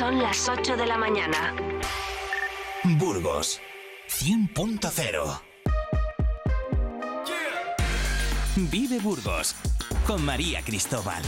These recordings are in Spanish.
Son las 8 de la mañana. Burgos 100.0 Vive Burgos con María Cristóbal.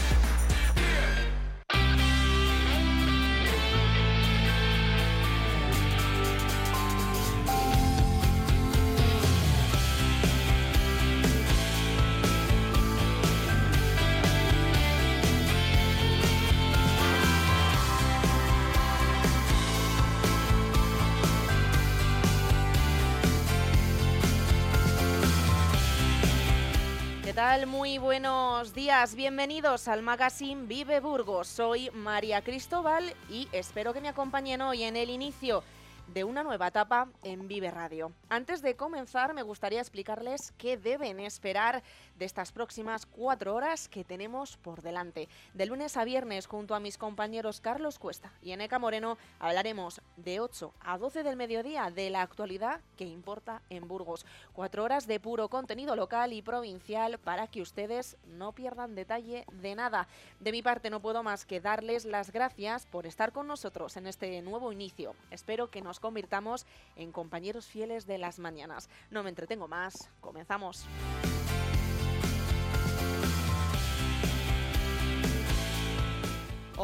Muy buenos días. Bienvenidos al magazine Vive Burgos. Soy María Cristóbal y espero que me acompañen hoy en el inicio de una nueva etapa en Vive Radio. Antes de comenzar, me gustaría explicarles qué deben esperar de estas próximas cuatro horas que tenemos por delante. De lunes a viernes, junto a mis compañeros Carlos Cuesta y Eneca Moreno, hablaremos de 8 a 12 del mediodía de la actualidad que importa en Burgos. Cuatro horas de puro contenido local y provincial para que ustedes no pierdan detalle de nada. De mi parte, no puedo más que darles las gracias por estar con nosotros en este nuevo inicio. Espero que nos convirtamos en compañeros fieles de las mañanas. No me entretengo más, comenzamos.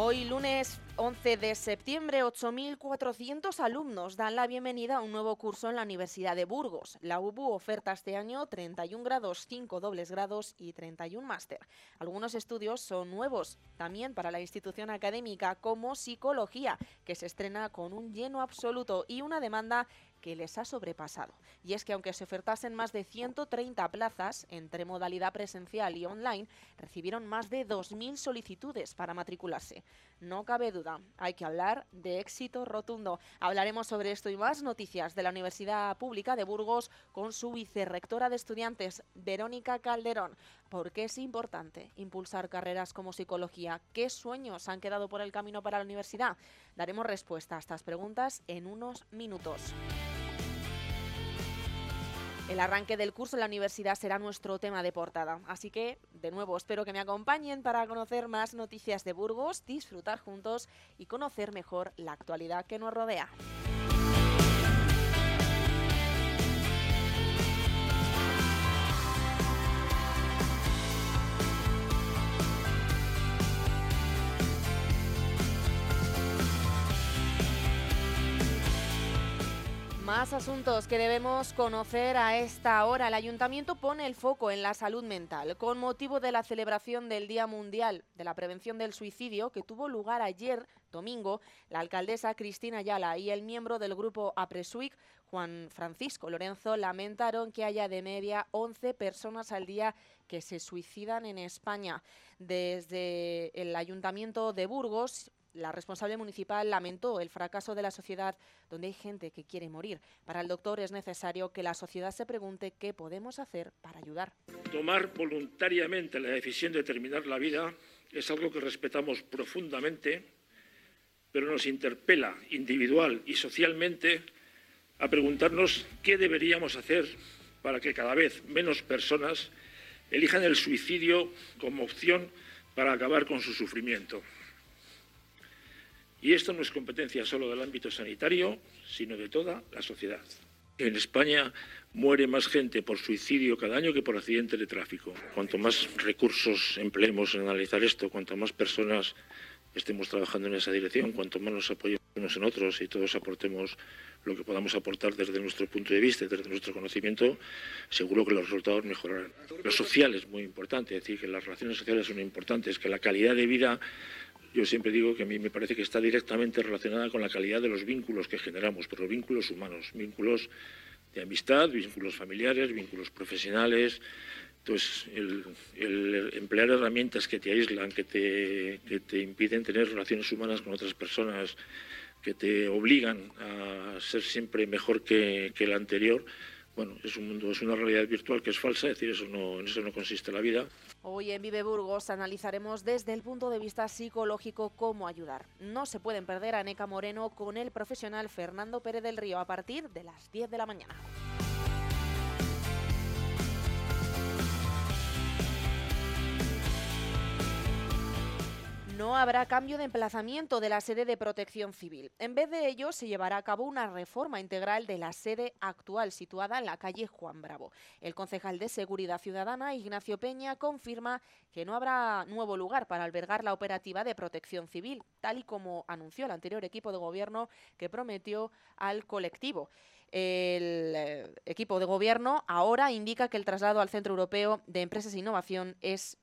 Hoy lunes 11 de septiembre, 8.400 alumnos dan la bienvenida a un nuevo curso en la Universidad de Burgos. La UBU oferta este año 31 grados, 5 dobles grados y 31 máster. Algunos estudios son nuevos también para la institución académica como psicología, que se estrena con un lleno absoluto y una demanda que les ha sobrepasado. Y es que aunque se ofertasen más de 130 plazas entre modalidad presencial y online, recibieron más de 2.000 solicitudes para matricularse. No cabe duda, hay que hablar de éxito rotundo. Hablaremos sobre esto y más noticias de la Universidad Pública de Burgos con su vicerrectora de estudiantes, Verónica Calderón. ¿Por qué es importante impulsar carreras como psicología? ¿Qué sueños han quedado por el camino para la universidad? Daremos respuesta a estas preguntas en unos minutos. El arranque del curso en la universidad será nuestro tema de portada, así que de nuevo espero que me acompañen para conocer más noticias de Burgos, disfrutar juntos y conocer mejor la actualidad que nos rodea. Más asuntos que debemos conocer a esta hora. El ayuntamiento pone el foco en la salud mental con motivo de la celebración del Día Mundial de la Prevención del Suicidio que tuvo lugar ayer, domingo. La alcaldesa Cristina Ayala y el miembro del grupo APRESUIC, Juan Francisco Lorenzo, lamentaron que haya de media 11 personas al día que se suicidan en España. Desde el ayuntamiento de Burgos la responsable municipal lamentó el fracaso de la sociedad donde hay gente que quiere morir. Para el doctor es necesario que la sociedad se pregunte qué podemos hacer para ayudar. Tomar voluntariamente la decisión de terminar la vida es algo que respetamos profundamente, pero nos interpela individual y socialmente a preguntarnos qué deberíamos hacer para que cada vez menos personas elijan el suicidio como opción para acabar con su sufrimiento. Y esto no es competencia solo del ámbito sanitario, sino de toda la sociedad. En España muere más gente por suicidio cada año que por accidente de tráfico. Cuanto más recursos empleemos en analizar esto, cuanto más personas estemos trabajando en esa dirección, cuanto más nos apoyemos unos en otros y todos aportemos lo que podamos aportar desde nuestro punto de vista, desde nuestro conocimiento, seguro que los resultados mejorarán. Lo social es muy importante, es decir, que las relaciones sociales son importantes, que la calidad de vida yo siempre digo que a mí me parece que está directamente relacionada con la calidad de los vínculos que generamos, pero vínculos humanos, vínculos de amistad, vínculos familiares, vínculos profesionales. Entonces, el, emplear herramientas que te aíslan, que te, que te impiden tener relaciones humanas con otras personas, que te obligan a ser siempre mejor que, que el anterior, bueno, es un mundo, es una realidad virtual que es falsa, es decir, eso no, en eso no consiste la vida. Hoy en Vive Burgos analizaremos desde el punto de vista psicológico cómo ayudar. No se pueden perder a Neca Moreno con el profesional Fernando Pérez del Río a partir de las 10 de la mañana. No habrá cambio de emplazamiento de la sede de protección civil. En vez de ello, se llevará a cabo una reforma integral de la sede actual situada en la calle Juan Bravo. El concejal de Seguridad Ciudadana, Ignacio Peña, confirma que no habrá nuevo lugar para albergar la operativa de protección civil, tal y como anunció el anterior equipo de gobierno que prometió al colectivo. El eh, equipo de gobierno ahora indica que el traslado al Centro Europeo de Empresas e Innovación es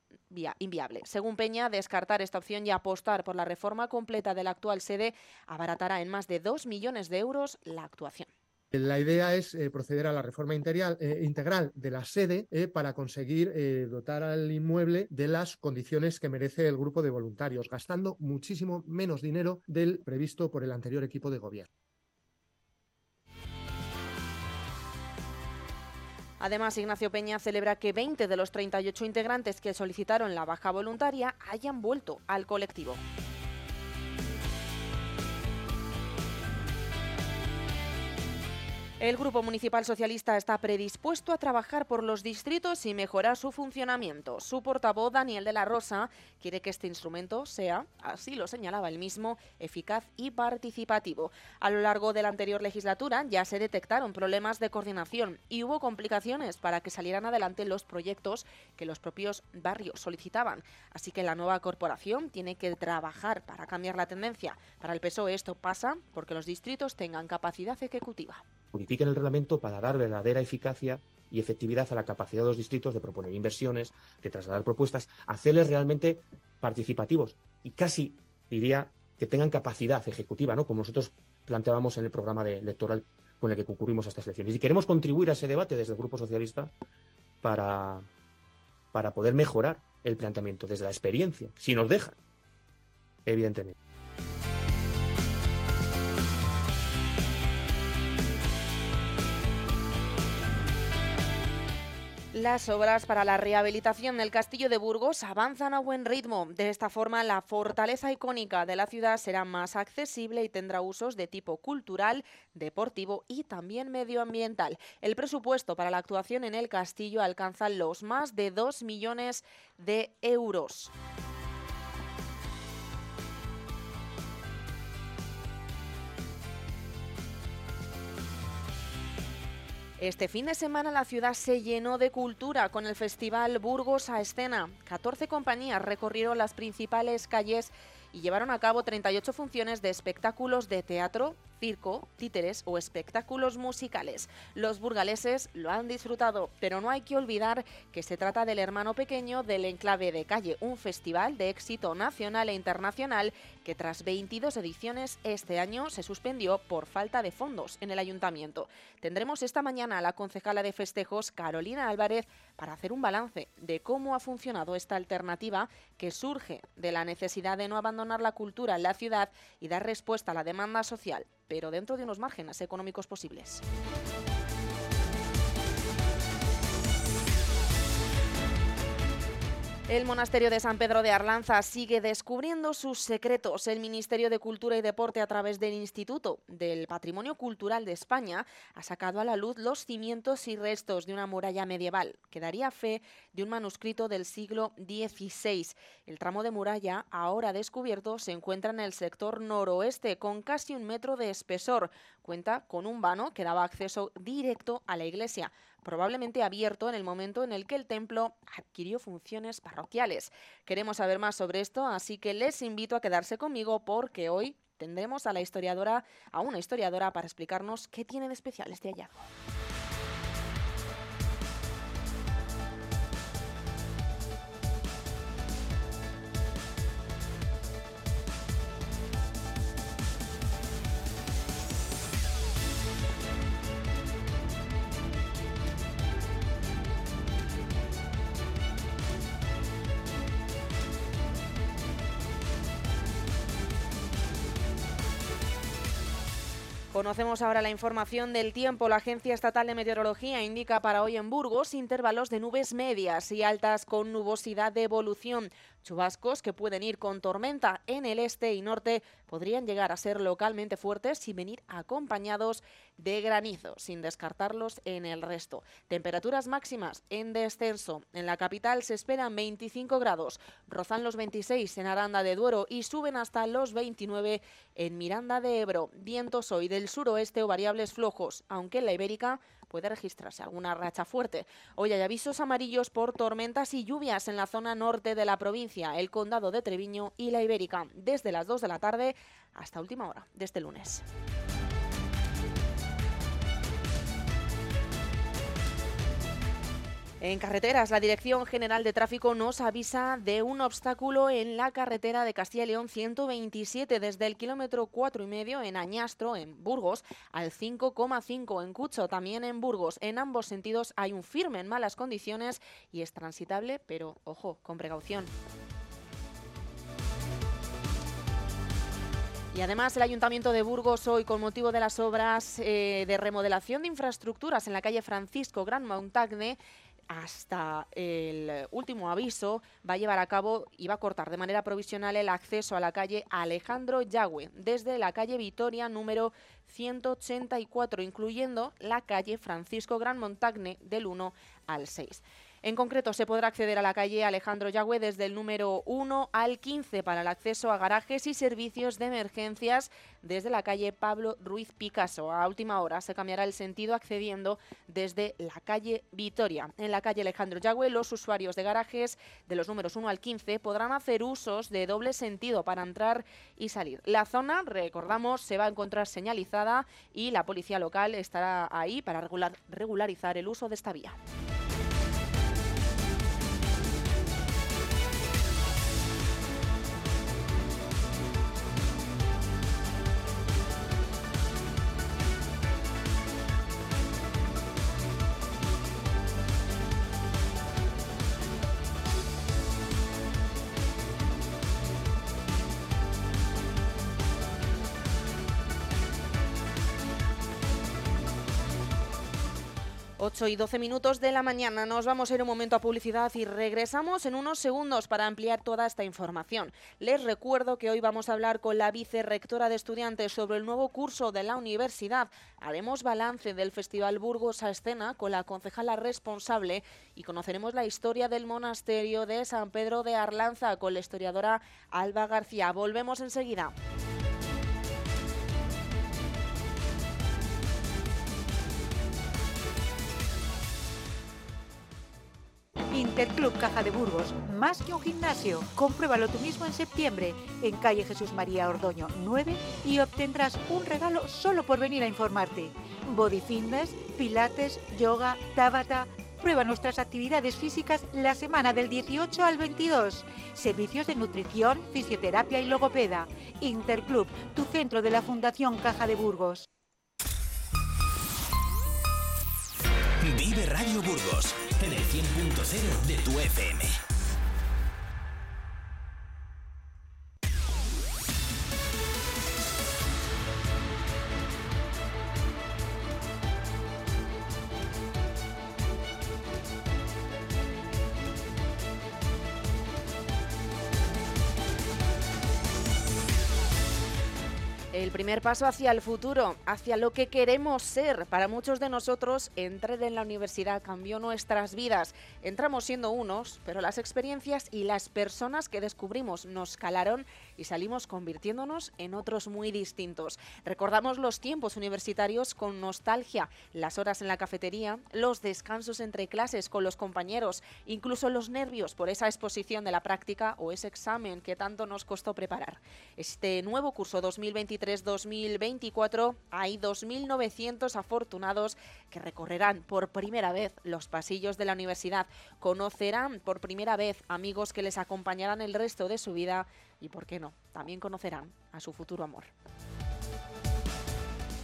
inviable. Según Peña, descartar esta opción y apostar por la reforma completa de la actual sede abaratará en más de 2 millones de euros la actuación. La idea es eh, proceder a la reforma integral, eh, integral de la sede eh, para conseguir dotar al inmueble de las condiciones que merece el grupo de voluntarios, gastando muchísimo menos dinero del previsto por el anterior equipo de gobierno. Además, Ignacio Peña celebra que 20 de los 38 integrantes que solicitaron la baja voluntaria hayan vuelto al colectivo. El Grupo Municipal Socialista está predispuesto a trabajar por los distritos y mejorar su funcionamiento. Su portavoz, Daniel de la Rosa, quiere que este instrumento sea, así lo señalaba él mismo, eficaz y participativo. A lo largo de la anterior legislatura ya se detectaron problemas de coordinación y hubo complicaciones para que salieran adelante los proyectos que los propios barrios solicitaban. Así que la nueva corporación tiene que trabajar para cambiar la tendencia. Para el PSOE esto pasa porque los distritos tengan capacidad ejecutiva modifiquen el reglamento para dar verdadera eficacia y efectividad a la capacidad de los distritos de proponer inversiones, de trasladar propuestas, hacerles realmente participativos y casi diría que tengan capacidad ejecutiva, ¿no? Como nosotros planteábamos en el programa electoral con el que concurrimos a estas elecciones. Y queremos contribuir a ese debate desde el Grupo Socialista para, para poder mejorar el planteamiento desde la experiencia, si nos dejan, evidentemente. Las obras para la rehabilitación del castillo de Burgos avanzan a buen ritmo. De esta forma, la fortaleza icónica de la ciudad será más accesible y tendrá usos de tipo cultural, deportivo y también medioambiental. El presupuesto para la actuación en el castillo alcanza los más de 2 millones de euros. Este fin de semana la ciudad se llenó de cultura con el festival Burgos a Escena. 14 compañías recorrieron las principales calles y llevaron a cabo 38 funciones de espectáculos de teatro, circo, títeres o espectáculos musicales. Los burgaleses lo han disfrutado, pero no hay que olvidar que se trata del hermano pequeño del Enclave de Calle, un festival de éxito nacional e internacional que tras 22 ediciones este año se suspendió por falta de fondos en el ayuntamiento. Tendremos esta mañana a la concejala de festejos, Carolina Álvarez, para hacer un balance de cómo ha funcionado esta alternativa que surge de la necesidad de no abandonar la cultura en la ciudad y dar respuesta a la demanda social pero dentro de unos márgenes económicos posibles. El monasterio de San Pedro de Arlanza sigue descubriendo sus secretos. El Ministerio de Cultura y Deporte, a través del Instituto del Patrimonio Cultural de España, ha sacado a la luz los cimientos y restos de una muralla medieval que daría fe de un manuscrito del siglo XVI. El tramo de muralla, ahora descubierto, se encuentra en el sector noroeste, con casi un metro de espesor. Cuenta con un vano que daba acceso directo a la iglesia probablemente abierto en el momento en el que el templo adquirió funciones parroquiales. Queremos saber más sobre esto, así que les invito a quedarse conmigo porque hoy tendremos a la historiadora, a una historiadora para explicarnos qué tiene de especial este hallazgo. Conocemos ahora la información del tiempo. La Agencia Estatal de Meteorología indica para hoy en Burgos intervalos de nubes medias y altas con nubosidad de evolución. Chubascos que pueden ir con tormenta en el este y norte podrían llegar a ser localmente fuertes y venir acompañados de granizo, sin descartarlos en el resto. Temperaturas máximas en descenso. En la capital se esperan 25 grados, rozan los 26 en Aranda de Duero y suben hasta los 29 en Miranda de Ebro. Vientos hoy del suroeste o variables flojos, aunque en la Ibérica puede registrarse alguna racha fuerte. Hoy hay avisos amarillos por tormentas y lluvias en la zona norte de la provincia, el condado de Treviño y la Ibérica, desde las 2 de la tarde hasta última hora de este lunes. En carreteras, la Dirección General de Tráfico nos avisa de un obstáculo en la carretera de Castilla y León 127 desde el kilómetro 4 y medio en Añastro, en Burgos, al 5,5 en Cucho, también en Burgos. En ambos sentidos hay un firme en malas condiciones y es transitable, pero ojo, con precaución. Y además el Ayuntamiento de Burgos hoy, con motivo de las obras eh, de remodelación de infraestructuras en la calle Francisco Gran Montagne, hasta el último aviso va a llevar a cabo y va a cortar de manera provisional el acceso a la calle Alejandro Yagüe desde la calle Vitoria número 184, incluyendo la calle Francisco Gran Montagne del 1 al 6. En concreto, se podrá acceder a la calle Alejandro Yagüe desde el número 1 al 15 para el acceso a garajes y servicios de emergencias desde la calle Pablo Ruiz Picasso. A última hora se cambiará el sentido accediendo desde la calle Vitoria. En la calle Alejandro Yagüe, los usuarios de garajes de los números 1 al 15 podrán hacer usos de doble sentido para entrar y salir. La zona, recordamos, se va a encontrar señalizada y la policía local estará ahí para regularizar el uso de esta vía. 8 y 12 minutos de la mañana. Nos vamos a ir un momento a publicidad y regresamos en unos segundos para ampliar toda esta información. Les recuerdo que hoy vamos a hablar con la vicerrectora de estudiantes sobre el nuevo curso de la universidad. Haremos balance del Festival Burgos a Escena con la concejala responsable y conoceremos la historia del monasterio de San Pedro de Arlanza con la historiadora Alba García. Volvemos enseguida. Interclub Caja de Burgos, más que un gimnasio. Compruébalo tú mismo en septiembre en calle Jesús María Ordoño 9 y obtendrás un regalo solo por venir a informarte. Body fitness, pilates, yoga, tabata. Prueba nuestras actividades físicas la semana del 18 al 22. Servicios de nutrición, fisioterapia y logopeda. Interclub, tu centro de la Fundación Caja de Burgos. Vive Radio Burgos en el 100.0 de tu FM. Primer paso hacia el futuro, hacia lo que queremos ser. Para muchos de nosotros, entrar en la universidad cambió nuestras vidas. Entramos siendo unos, pero las experiencias y las personas que descubrimos nos calaron y salimos convirtiéndonos en otros muy distintos. Recordamos los tiempos universitarios con nostalgia, las horas en la cafetería, los descansos entre clases con los compañeros, incluso los nervios por esa exposición de la práctica o ese examen que tanto nos costó preparar. Este nuevo curso 2023 2024 hay 2.900 afortunados que recorrerán por primera vez los pasillos de la universidad, conocerán por primera vez amigos que les acompañarán el resto de su vida y, ¿por qué no?, también conocerán a su futuro amor.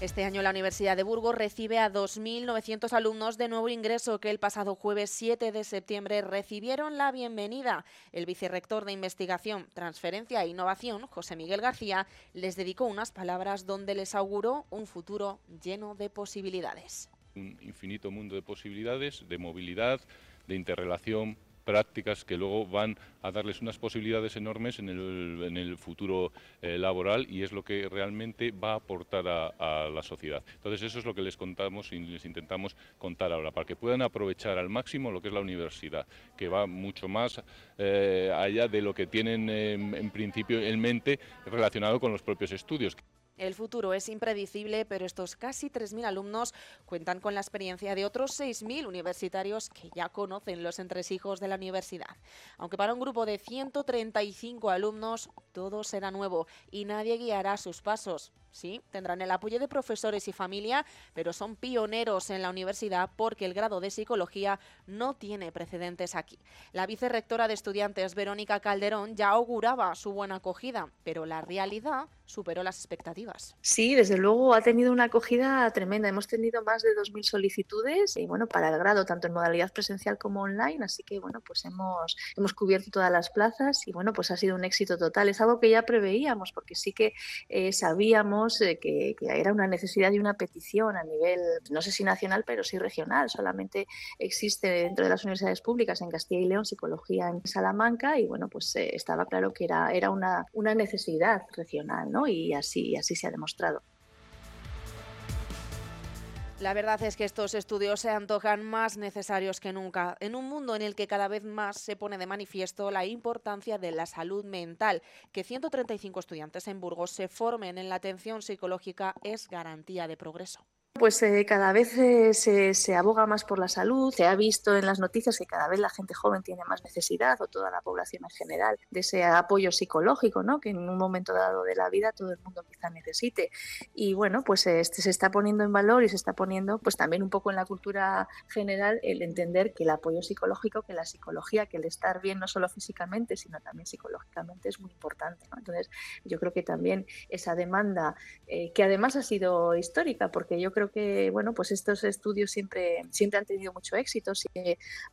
Este año la Universidad de Burgos recibe a 2.900 alumnos de nuevo ingreso que el pasado jueves 7 de septiembre recibieron la bienvenida. El vicerrector de Investigación, Transferencia e Innovación, José Miguel García, les dedicó unas palabras donde les auguró un futuro lleno de posibilidades. Un infinito mundo de posibilidades, de movilidad, de interrelación prácticas que luego van a darles unas posibilidades enormes en el, en el futuro eh, laboral y es lo que realmente va a aportar a, la sociedad. Entonces eso es lo que les contamos y les intentamos contar ahora, para que puedan aprovechar al máximo lo que es la universidad, que va mucho más eh, allá de lo que tienen en principio en mente relacionado con los propios estudios. El futuro es impredecible, pero estos casi 3.000 alumnos cuentan con la experiencia de otros 6.000 universitarios que ya conocen los entresijos de la universidad. Aunque para un grupo de 135 alumnos todo será nuevo y nadie guiará sus pasos. Sí, tendrán el apoyo de profesores y familia, pero son pioneros en la universidad porque el grado de psicología no tiene precedentes aquí. La vicerrectora de estudiantes, Verónica Calderón, ya auguraba su buena acogida, pero la realidad superó las expectativas. Sí, desde luego ha tenido una acogida tremenda. Hemos tenido más de 2.000 solicitudes y bueno, para el grado, tanto en modalidad presencial como online, así que bueno, pues hemos, hemos cubierto todas las plazas y bueno, pues ha sido un éxito total. Es algo que ya preveíamos porque sí que eh, sabíamos eh, que, era una necesidad y una petición a nivel, no sé si nacional, pero sí regional. Solamente existe dentro de las universidades públicas en Castilla y León psicología en Salamanca y bueno, pues eh, estaba claro que era, era una, una necesidad regional y así, así se ha demostrado. La verdad es que estos estudios se antojan más necesarios que nunca, en un mundo en el que cada vez más se pone de manifiesto la importancia de la salud mental. Que 135 estudiantes en Burgos se formen en la atención psicológica es garantía de progreso. Pues eh, cada vez eh, se, se, aboga más por la salud. Se ha visto en las noticias que cada vez la gente joven tiene más necesidad, o toda la población en general, de ese apoyo psicológico, ¿no? que en un momento dado de la vida todo el mundo quizá necesite. Y bueno, pues este, se está poniendo en valor y se está poniendo pues también un poco en la cultura general el entender que el apoyo psicológico, que la psicología, que el estar bien no solo físicamente, sino también psicológicamente es muy importante. Entonces, yo creo que también esa demanda, eh, que además ha sido histórica, porque yo creo que bueno, pues estos estudios siempre, siempre han tenido mucho éxito. Sí,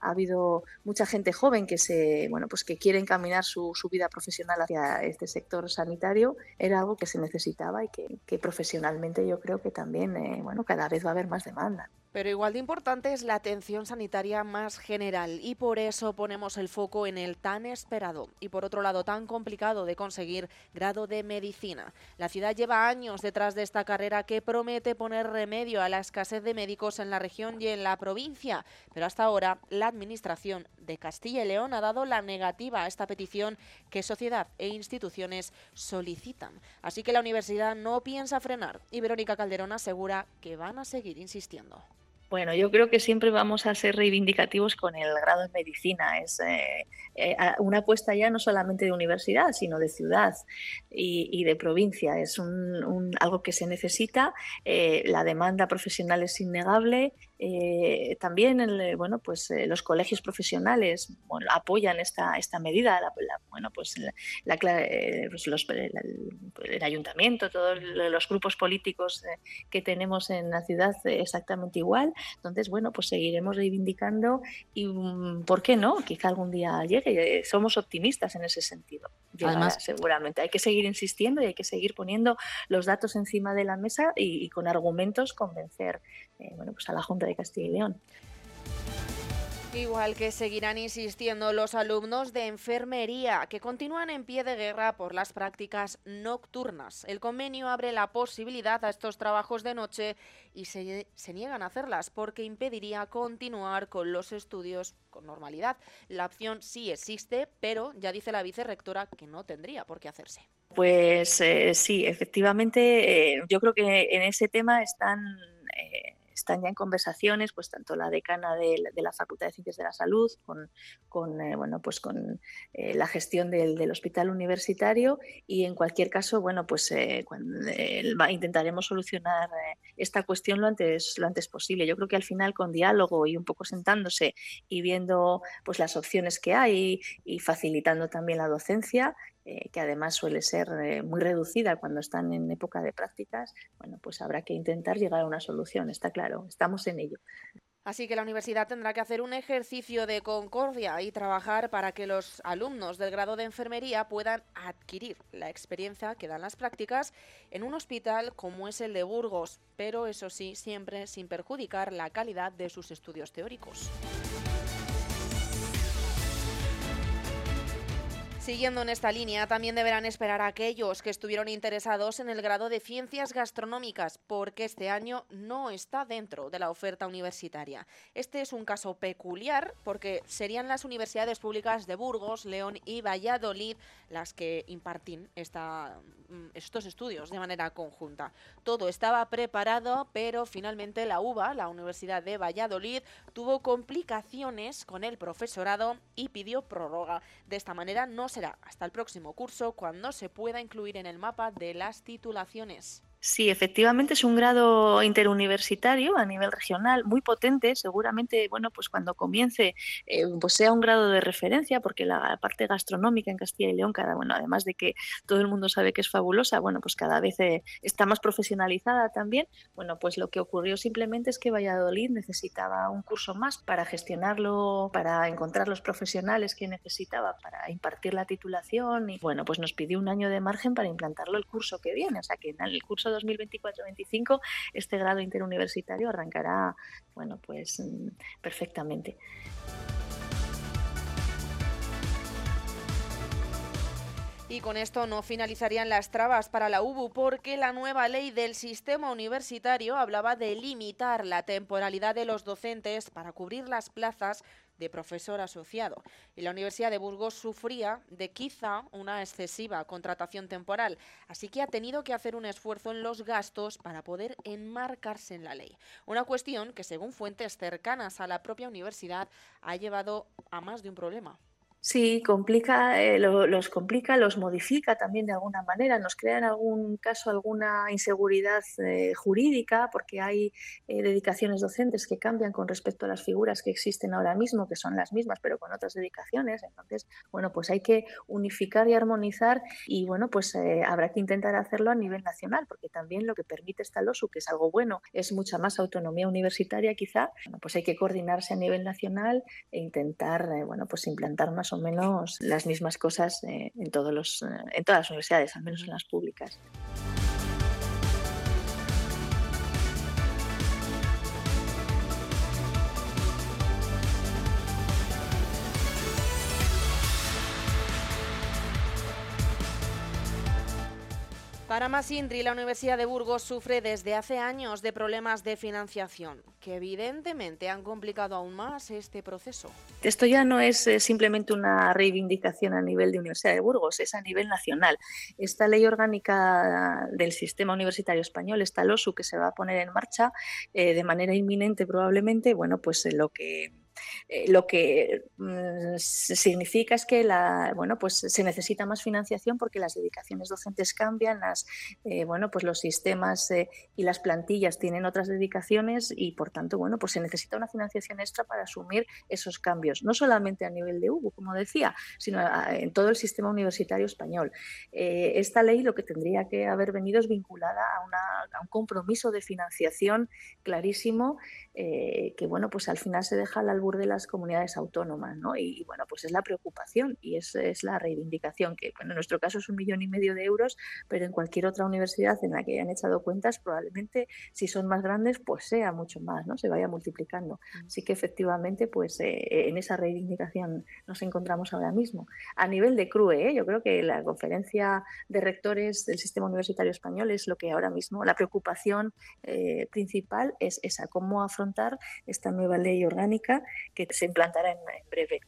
ha habido mucha gente joven que se, bueno, pues que quiere encaminar su, su vida profesional hacia este sector sanitario. Era algo que se necesitaba y que, que profesionalmente yo creo que también, eh, bueno, cada vez va a haber más demanda. Pero igual de importante es la atención sanitaria más general y por eso ponemos el foco en el tan esperado y por otro lado tan complicado de conseguir grado de medicina. La ciudad lleva años detrás de esta carrera que promete poner remedio a la escasez de médicos en la región y en la provincia, pero hasta ahora la Administración de Castilla y León ha dado la negativa a esta petición que sociedad e instituciones solicitan. Así que la universidad no piensa frenar y Verónica Calderón asegura que van a seguir insistiendo. Bueno, yo creo que siempre vamos a ser reivindicativos con el grado en medicina. Es eh, eh, una apuesta ya no solamente de universidad, sino de ciudad y, de provincia. Es un, algo que se necesita. Eh, la demanda profesional es innegable eh, también bueno, pues, eh, los colegios profesionales apoyan esta, esta medida. bueno, pues, la, eh, pues el, ayuntamiento, todos los grupos políticos que tenemos en la ciudad exactamente igual. Entonces, bueno, pues seguiremos reivindicando y, mm, ¿por qué no? Quizá algún día llegue. Somos optimistas en ese sentido. Además, seguramente hay que seguir insistiendo y hay que seguir poniendo los datos encima de la mesa y, y con argumentos convencer bueno, pues a la Junta de Castilla y León. Igual que seguirán insistiendo los alumnos de enfermería, que continúan en pie de guerra por las prácticas nocturnas. El convenio abre la posibilidad a estos trabajos de noche y se, se, niegan a hacerlas porque impediría continuar con los estudios con normalidad. La opción sí existe, pero ya dice la vicerrectora que no tendría por qué hacerse. Pues eh, sí, efectivamente, eh, yo creo que en ese tema están... Eh, están ya en conversaciones, pues tanto la decana de, la Facultad de Ciencias de la Salud con, con eh, bueno, pues con eh, la gestión del, hospital universitario y en cualquier caso, bueno, pues eh, intentaremos solucionar esta cuestión lo antes, lo antes posible. Yo creo que al final con diálogo y un poco sentándose y viendo pues las opciones que hay y facilitando también la docencia, eh, que además suele ser eh, muy reducida cuando están en época de prácticas, bueno, pues habrá que intentar llegar a una solución, está claro, estamos en ello. Así que la universidad tendrá que hacer un ejercicio de concordia y trabajar para que los alumnos del grado de enfermería puedan adquirir la experiencia que dan las prácticas en un hospital como es el de Burgos, pero eso sí, siempre sin perjudicar la calidad de sus estudios teóricos. Siguiendo en esta línea, también deberán esperar a aquellos que estuvieron interesados en el grado de ciencias gastronómicas, porque este año no está dentro de la oferta universitaria. Este es un caso peculiar porque serían las universidades públicas de Burgos, León y Valladolid las que imparten mm, estos estudios de manera conjunta. Todo estaba preparado, pero finalmente la UBA, la Universidad de Valladolid, tuvo complicaciones con el profesorado y pidió prórroga. De esta manera no será hasta el próximo curso cuando se pueda incluir en el mapa de las titulaciones. Sí, efectivamente es un grado interuniversitario a nivel regional muy potente. Seguramente, bueno, pues cuando comience, eh, pues sea un grado de referencia, porque la parte gastronómica en Castilla y León, cada, bueno, además de que todo el mundo sabe que es fabulosa, bueno, pues cada vez eh, está más profesionalizada también. Bueno, pues lo que ocurrió simplemente es que Valladolid necesitaba un curso más para gestionarlo, para encontrar los profesionales que necesitaba para impartir la titulación y, bueno, pues nos pidió un año de margen para implantarlo el curso que viene. O sea que en el curso 2024-25 este grado interuniversitario arrancará, bueno, pues mm, perfectamente. Y con esto no finalizarían las trabas para la UBU porque la nueva ley del sistema universitario hablaba de limitar la temporalidad de los docentes para cubrir las plazas de profesor asociado. Y la Universidad de Burgos sufría de quizá una excesiva contratación temporal, así que ha tenido que hacer un esfuerzo en los gastos para poder enmarcarse en la ley. Una cuestión que, según fuentes cercanas a la propia universidad, ha llevado a más de un problema. Sí, complica, eh, los complica, los modifica también de alguna manera, nos crea en algún caso alguna inseguridad eh, jurídica porque hay eh, dedicaciones docentes que cambian con respecto a las figuras que existen ahora mismo, que son las mismas pero con otras dedicaciones. Entonces, bueno, pues hay que unificar y armonizar y bueno, pues habrá que intentar hacerlo a nivel nacional porque también lo que permite esta LOSU, que es algo bueno, es mucha más autonomía universitaria quizá, pues hay que coordinarse a nivel nacional e intentar, bueno, pues implantar más o menos las mismas cosas eh, en, todos los, eh, en todas las universidades, al menos en las públicas. Para más la Universidad de Burgos sufre desde hace años de problemas de financiación, que evidentemente han complicado aún más este proceso. Esto ya no es eh, simplemente una reivindicación a nivel de Universidad de Burgos, es a nivel nacional. Esta ley orgánica del sistema universitario español, esta LOSU que se va a poner en marcha eh, de manera inminente probablemente, bueno, pues eh, lo que eh, lo que mm, significa es que la, bueno, pues se necesita más financiación porque las dedicaciones docentes cambian, las, eh, bueno, pues los sistemas eh, y las plantillas tienen otras dedicaciones y por tanto bueno, pues se necesita una financiación extra para asumir esos cambios, no solamente a nivel de UBU, como decía, sino en todo el sistema universitario español. esta ley lo que tendría que haber venido es vinculada a, un compromiso de financiación clarísimo que bueno, pues al final se deja al albur de las comunidades autónomas, ¿no? Y, bueno, pues es la preocupación y es, es, la reivindicación, que bueno, en nuestro caso es un millón y medio de euros, pero en cualquier otra universidad en la que hayan echado cuentas, probablemente si son más grandes, pues sea mucho más, ¿no? Se vaya multiplicando. Mm. Así que efectivamente, pues eh, en esa reivindicación nos encontramos ahora mismo. A nivel de CRUE, ¿eh? yo creo que la conferencia de rectores del sistema universitario español es lo que ahora mismo, la preocupación eh, principal es esa, cómo afrontar esta nueva ley orgánica que se implantará en, en breve.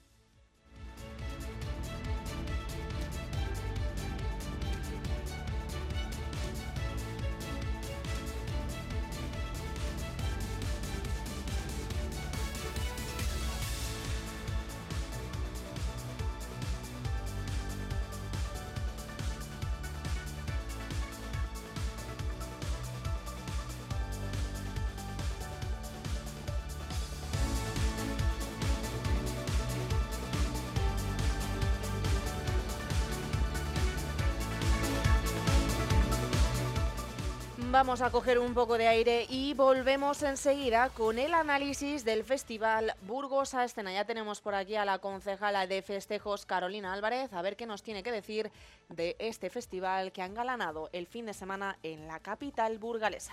Vamos a coger un poco de aire y volvemos enseguida con el análisis del festival Burgos a Escena. Ya tenemos por aquí a la concejala de festejos Carolina Álvarez a ver qué nos tiene que decir de este festival que han galanado el fin de semana en la capital burgalesa.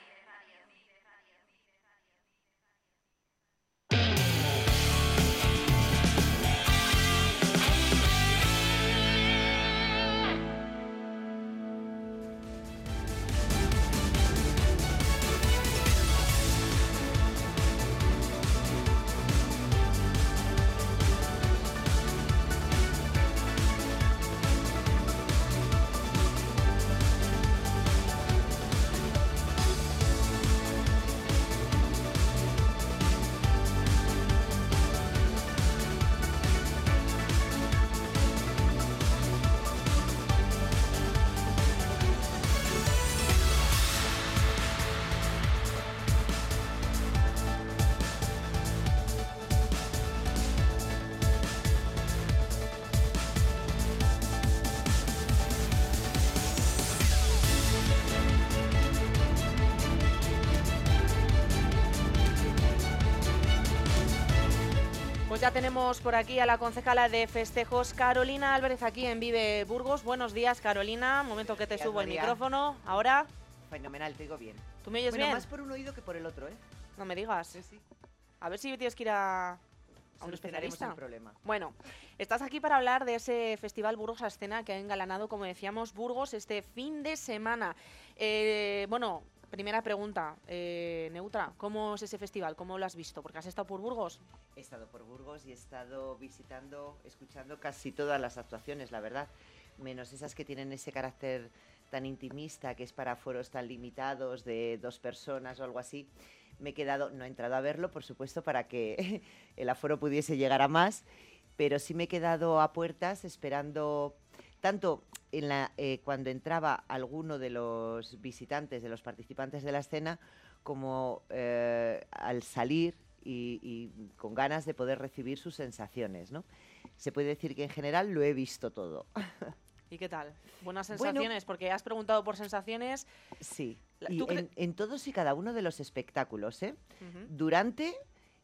Pues ya tenemos por aquí a la concejala de festejos, Carolina Álvarez, aquí en Vive Burgos. Buenos días, Carolina. Momento que te subo el micrófono. Ahora, Fenomenal, te digo bien. ¿tú me oyes bueno, bien? más por un oído que por el otro, ¿eh? No me digas. Sí, sí. A ver si tienes que ir a, a un especialista. el problema. Bueno, estás aquí para hablar de ese festival Burgos a Escena que ha engalanado, como decíamos, Burgos este fin de semana. Eh, bueno, primera pregunta, eh, Neutra, ¿cómo es ese festival? ¿Cómo lo has visto? Porque has estado por Burgos. He estado por Burgos y he estado visitando, escuchando casi todas las actuaciones, la verdad. Menos esas que tienen ese carácter tan intimista, que es para foros tan limitados de dos personas o algo así. Me he quedado, no he entrado a verlo, por supuesto, para que el aforo pudiese llegar a más, pero sí me he quedado a puertas esperando tanto en la, eh, cuando entraba alguno de los visitantes, de los participantes de la escena, como eh, al salir y, y con ganas de poder recibir sus sensaciones, ¿no? Se puede decir que en general lo he visto todo. ¿Y qué tal? Buenas Bueno. sensaciones, porque has preguntado por sensaciones. Sí. La- Y ¿tú cre- en, en todos y cada uno de los espectáculos, ¿eh? Durante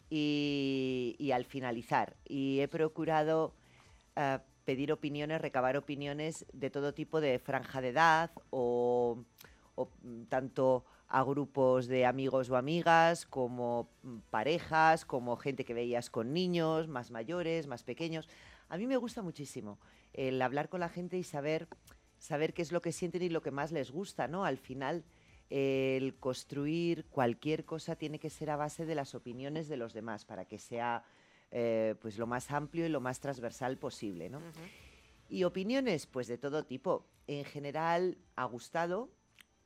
y, y al finalizar. Y he procurado eh, pedir opiniones, recabar opiniones de todo tipo de franja de edad o, mm, tanto a grupos de amigos o amigas, como mm, parejas, como gente que veías con niños, más mayores, más pequeños. A mí me gusta muchísimo el hablar con la gente y saber, saber qué es lo que sienten y lo que más les gusta, ¿no? Al final, el construir cualquier cosa tiene que ser a base de las opiniones de los demás para que sea eh, pues lo más amplio y lo más transversal posible, ¿no? Y opiniones, pues de todo tipo. En general, ha gustado.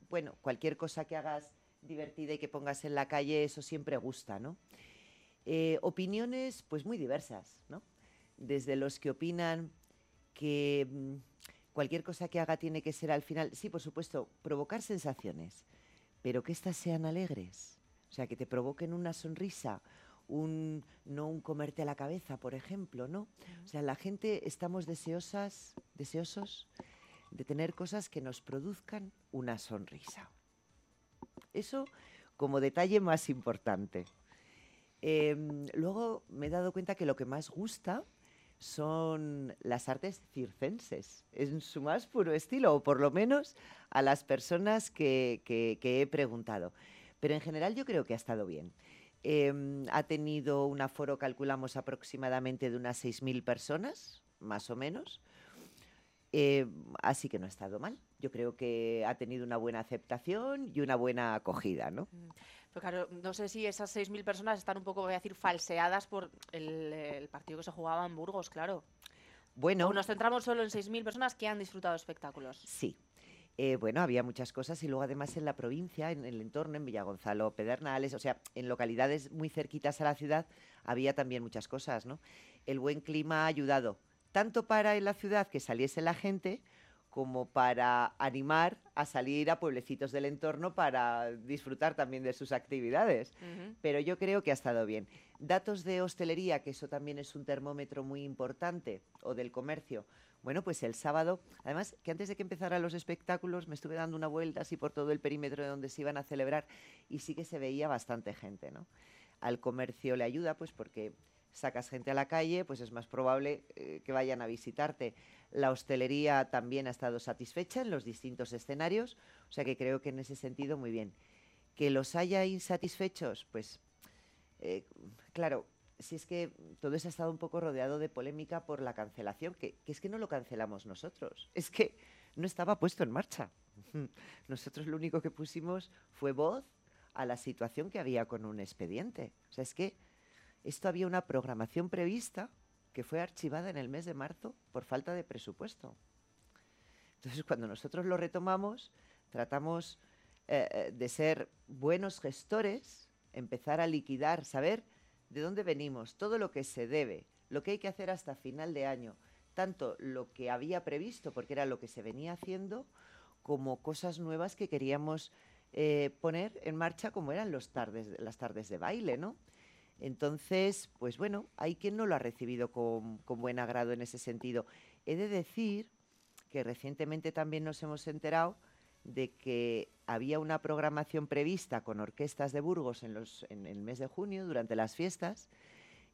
Bueno, cualquier cosa que hagas divertida y que pongas en la calle, eso siempre gusta, ¿no? Eh, opiniones, pues muy diversas, ¿no? Desde los que opinan que mm, cualquier cosa que haga tiene que ser al final, sí, por supuesto, provocar sensaciones, pero que éstas sean alegres. O sea, que te provoquen una sonrisa, no un comerte la cabeza, por ejemplo, ¿no? O sea, la gente estamos deseosas, deseosos de tener cosas que nos produzcan una sonrisa. Eso como detalle más importante. Em, luego me he dado cuenta que lo que más gusta son las artes circenses, en su más puro estilo, o por lo menos a las personas que- que he preguntado. Pero en general yo creo que ha estado bien. Em, ha tenido un aforo, calculamos aproximadamente de unas 6.000 personas, más o menos. Eh, así que no ha estado mal. Yo creo que ha tenido una buena aceptación y una buena acogida, ¿no? Pero claro, no sé si esas 6.000 personas están un poco, voy a decir, falseadas por el, el partido que se jugaba en Burgos, claro. Bueno, ¿O nos centramos solo en 6.000 personas que han disfrutado espectáculos? Sí. Eh, bueno, había muchas cosas y luego además en la provincia, en el entorno, en Villagonzalo, Pedernales, o sea, en localidades muy cerquitas a la ciudad, había también muchas cosas, ¿no? El buen clima ha ayudado, tanto para en la ciudad que saliese la gente, como para animar a salir a pueblecitos del entorno para disfrutar también de sus actividades. Pero yo creo que ha estado bien. Datos de hostelería, que eso también es un termómetro muy importante, o del comercio. Bueno, pues el sábado, además que antes de que empezaran los espectáculos me estuve dando una vuelta así por todo el perímetro de donde se iban a celebrar y sí que se veía bastante gente, ¿no? Al comercio le ayuda, pues porque sacas gente a la calle, pues es más probable eh, que vayan a visitarte. La hostelería también ha estado satisfecha en los distintos escenarios, o sea que creo que en ese sentido muy bien. Que los haya insatisfechos, pues eh, claro, si es que todo eso ha estado un poco rodeado de polémica por la cancelación, que, que es que no lo cancelamos nosotros, es que no estaba puesto en marcha. Nosotros lo único que pusimos fue voz a la situación que había con un expediente. O sea, es que esto había una programación prevista que fue archivada en el mes de marzo por falta de presupuesto. Entonces, cuando nosotros lo retomamos, tratamos eh, eh, de ser buenos gestores, empezar a liquidar, saber de dónde venimos, todo lo que se debe, lo que hay que hacer hasta final de año, tanto lo que había previsto, porque era lo que se venía haciendo, como cosas nuevas que queríamos eh, poner en marcha, como eran los tardes, las tardes de baile, ¿no? Entonces, pues bueno, hay quien no lo ha recibido con, buen agrado en ese sentido. He de decir que recientemente también nos hemos enterado de que había una programación prevista con orquestas de Burgos en, el mes de junio, durante las fiestas,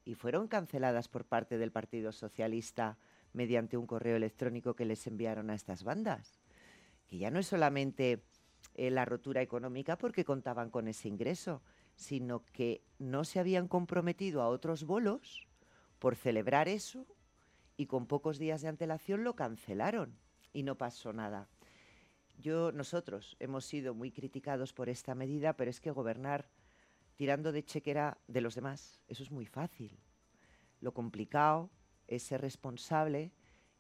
y fueron canceladas por parte del Partido Socialista mediante un correo electrónico que les enviaron a estas bandas. Que ya no es solamente eh, la rotura económica porque contaban con ese ingreso, sino que no se habían comprometido a otros bolos por celebrar eso y con pocos días de antelación lo cancelaron y no pasó nada. Yo, nosotros hemos sido muy criticados por esta medida, pero es que gobernar tirando de chequera de los demás, eso es muy fácil. Lo complicado es ser responsable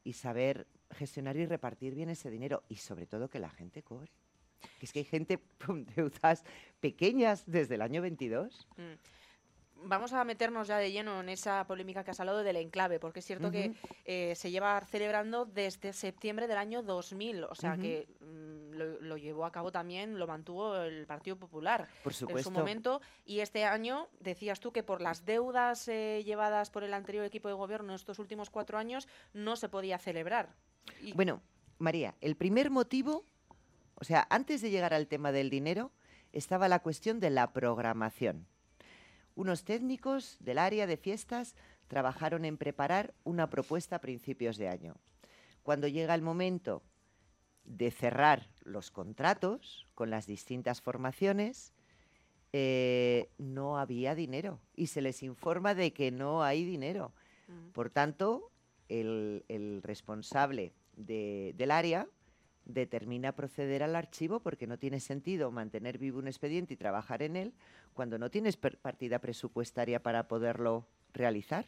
y saber gestionar y repartir bien ese dinero y sobre todo que la gente cobre. Que es que hay gente con deudas pequeñas desde el año 22. Mm. Vamos a meternos ya de lleno en esa polémica que has hablado del enclave, porque es cierto que eh, se lleva celebrando desde septiembre del año 2000, o sea que mm, lo, lo llevó a cabo también, lo mantuvo el Partido Popular Por en su momento, y este año decías tú que por las deudas eh, llevadas por el anterior equipo de gobierno en estos últimos cuatro años no se podía celebrar. Y- Bueno, María, el primer motivo, o sea, antes de llegar al tema del dinero, estaba la cuestión de la programación. Unos técnicos del área de fiestas trabajaron en preparar una propuesta a principios de año. Cuando llega el momento de cerrar los contratos con las distintas formaciones, eh, no había dinero y se les informa de que no hay dinero. Por tanto, el, el responsable de- del área determina proceder al archivo porque no tiene sentido mantener vivo un expediente y trabajar en él cuando no tienes partida presupuestaria para poderlo realizar.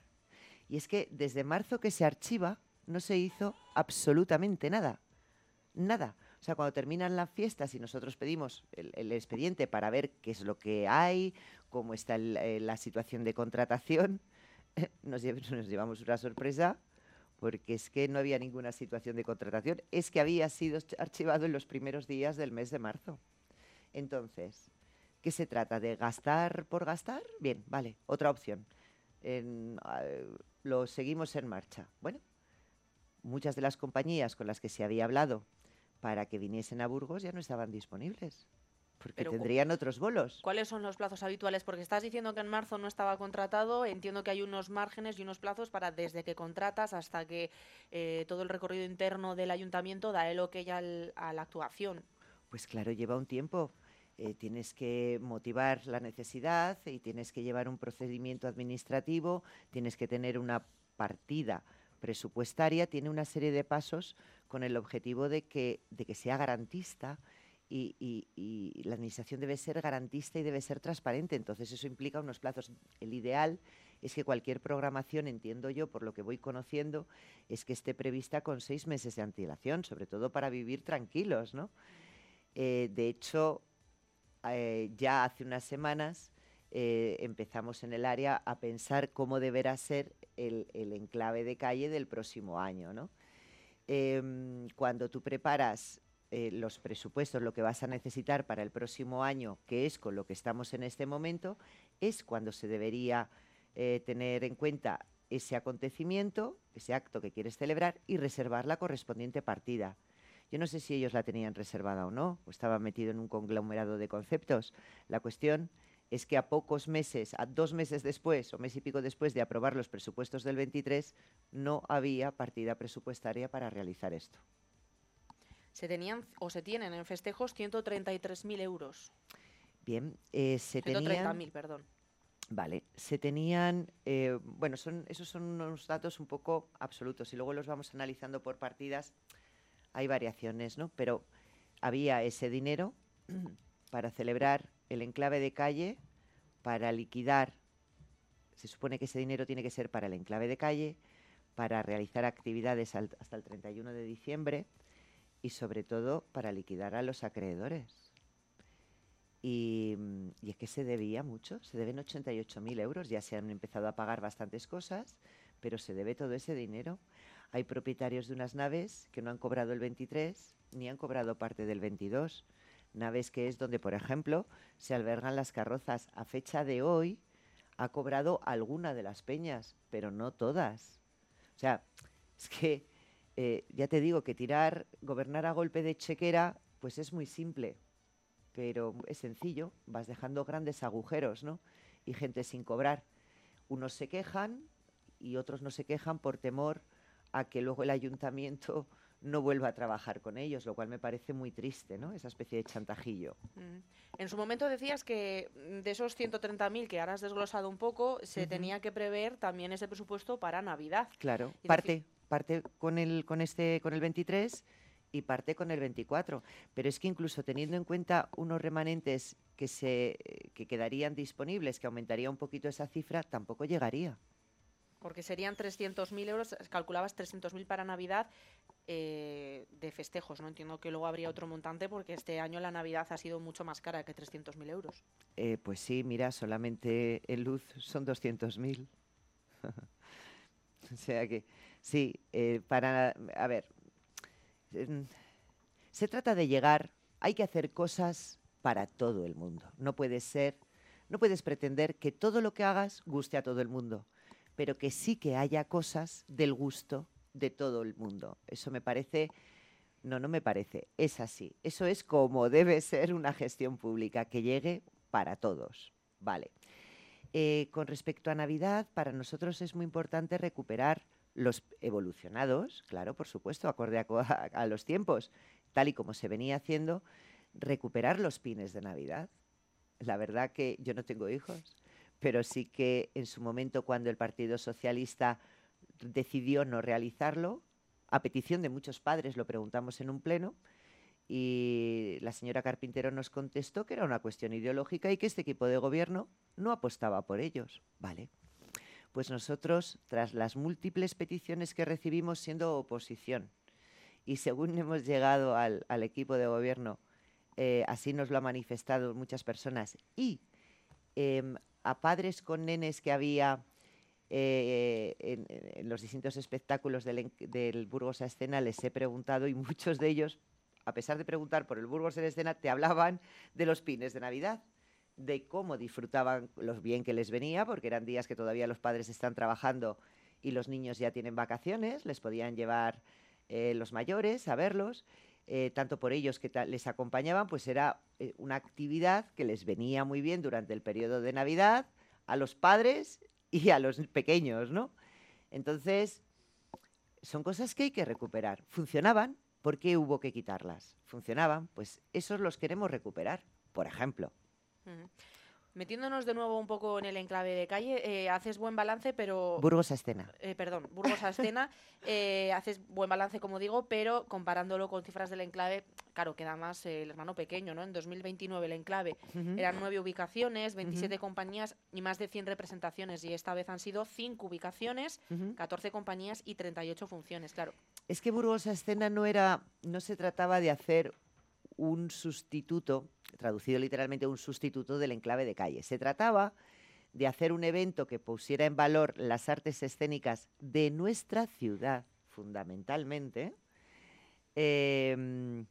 Y es que desde marzo que se archiva no se hizo absolutamente nada. Nada. O sea, cuando terminan las fiestas y nosotros pedimos el, expediente para ver qué es lo que hay, cómo está el- eh, la situación de contratación, nos llevamos una sorpresa porque es que no había ninguna situación de contratación, es que había sido ch- archivado en los primeros días del mes de marzo. Entonces, ¿qué se trata? ¿De gastar por gastar? Bien, vale, otra opción. Ah, lo seguimos en marcha. Bueno, muchas de las compañías con las que se había hablado para que viniesen a Burgos ya no estaban disponibles, porque Pero tendrían otros bolos. ¿Cuáles son los plazos habituales? Porque estás diciendo que en marzo no estaba contratado. Entiendo que hay unos márgenes y unos plazos para desde que contratas hasta que eh, todo el recorrido interno del ayuntamiento da el ok al- a la actuación. Pues claro, lleva un tiempo. Eh, tienes que motivar la necesidad y tienes que llevar un procedimiento administrativo, tienes que tener una partida presupuestaria, tiene una serie de pasos con el objetivo de que, de que sea garantista y, la administración debe ser garantista y debe ser transparente. Entonces eso implica unos plazos. El ideal es que cualquier programación, entiendo yo, por lo que voy conociendo, es que esté prevista con seis meses de antelación, sobre todo para vivir tranquilos, ¿no? Eh, de hecho, eh, ya hace unas semanas eh, empezamos en el área a pensar cómo deberá ser el, el enclave de calle del próximo año, ¿no? Em, cuando tú preparas eh, los presupuestos, lo que vas a necesitar para el próximo año, que es con lo que estamos en este momento, es cuando se debería eh, tener en cuenta ese acontecimiento, ese acto que quieres celebrar y reservar la correspondiente partida. Yo no sé si ellos la tenían reservada o no, o estaba metido en un conglomerado de conceptos. La cuestión es que a pocos meses, a dos meses después o mes y pico después de aprobar los presupuestos del 23, no había partida presupuestaria para realizar esto. Se tenían o se tienen en festejos 133.000 euros. Bien, eh, se tenían... 130.000, perdón. Vale, se tenían, eh, bueno, son, esos son unos datos un poco absolutos y luego los vamos analizando por partidas. Hay variaciones, ¿no? Pero había ese dinero para celebrar el enclave de calle, para liquidar, se supone que ese dinero tiene que ser para el enclave de calle, para realizar actividades al- hasta el 31 de diciembre y sobre todo para liquidar a los acreedores. Y, mm, y es que se debía mucho, se deben 88.000 euros, ya se han empezado a pagar bastantes cosas, pero se debe todo ese dinero. Hay propietarios de unas naves que no han cobrado el 23 ni han cobrado parte del 22. Naves que es donde, por ejemplo, se albergan las carrozas. A fecha de hoy ha cobrado alguna de las peñas, pero no todas. O sea, es que eh, ya te digo que tirar, gobernar a golpe de chequera, pues es muy simple, pero es sencillo, vas dejando grandes agujeros, ¿no? Y gente sin cobrar. Unos se quejan y otros no se quejan por temor a que luego el ayuntamiento no vuelva a trabajar con ellos, lo cual me parece muy triste, ¿no? Esa especie de chantajillo. Mm. En su momento decías que mm, de esos 130.000 que ahora has desglosado un poco, se tenía que prever también ese presupuesto para Navidad. Claro, Y parte, parte con el, con este, con el 23 y parte con el 24. Pero es que incluso teniendo en cuenta unos remanentes que se que quedarían disponibles, que aumentaría un poquito esa cifra, tampoco llegaría. Porque serían 300.000 euros, calculabas 300.000 para Navidad eh, de festejos, ¿no? Entiendo que luego habría otro montante porque este año la Navidad ha sido mucho más cara que 300.000 euros. Eh, pues sí, mira, solamente en luz son 200.000. o sea que, sí, eh, para, a ver, em, se trata de llegar, hay que hacer cosas para todo el mundo. No puede ser, no puedes pretender que todo lo que hagas guste a todo el mundo, pero que sí que haya cosas del gusto de todo el mundo. Eso me parece, no, no me parece, es así. Eso es como debe ser una gestión pública, que llegue para todos. Vale. Eh, con respecto a Navidad, para nosotros es muy importante recuperar los evolucionados, claro, por supuesto, acorde a, los tiempos, tal y como se venía haciendo, recuperar los pines de Navidad. La verdad que yo no tengo hijos, pero sí que en su momento cuando el Partido Socialista decidió no realizarlo, a petición de muchos padres lo preguntamos en un pleno, y la señora Carpintero nos contestó que era una cuestión ideológica y que este equipo de gobierno no apostaba por ellos. Vale. Pues nosotros, tras las múltiples peticiones que recibimos siendo oposición, y según hemos llegado al, equipo de gobierno, eh, así nos lo han manifestado muchas personas, y em, a padres con nenes que había eh, en, los distintos espectáculos del, del Burgos a Escena, les he preguntado y muchos de ellos, a pesar de preguntar por el Burgos en Escena, te hablaban de los pines de Navidad, de cómo disfrutaban los bien que les venía, porque eran días que todavía los padres están trabajando y los niños ya tienen vacaciones, les podían llevar eh, los mayores a verlos, eh, tanto por ellos que les acompañaban, pues era eh, una actividad que les venía muy bien durante el periodo de Navidad a los padres y a los pequeños, ¿no? Entonces, son cosas que hay que recuperar. Funcionaban, ¿por qué hubo que quitarlas? Funcionaban, pues esos los queremos recuperar, por ejemplo. Ujú. Metiéndonos de nuevo un poco en el enclave de calle, eh, haces buen balance, pero... Burgos a escena. Eh, perdón, Burgos a escena, eh, haces buen balance, como digo, pero comparándolo con cifras del enclave, claro, queda más el hermano pequeño, ¿no? En 2029 el enclave eran nueve ubicaciones, 27 Ujú. compañías y más de 100 representaciones, y esta vez han sido cinco ubicaciones, Ujú. 14 compañías y 38 funciones, claro. Es que Burgos a escena no era, no se trataba de hacer un sustituto, traducido literalmente un sustituto del enclave de calle. Se trataba de hacer un evento que pusiera en valor las artes escénicas de nuestra ciudad, fundamentalmente, em,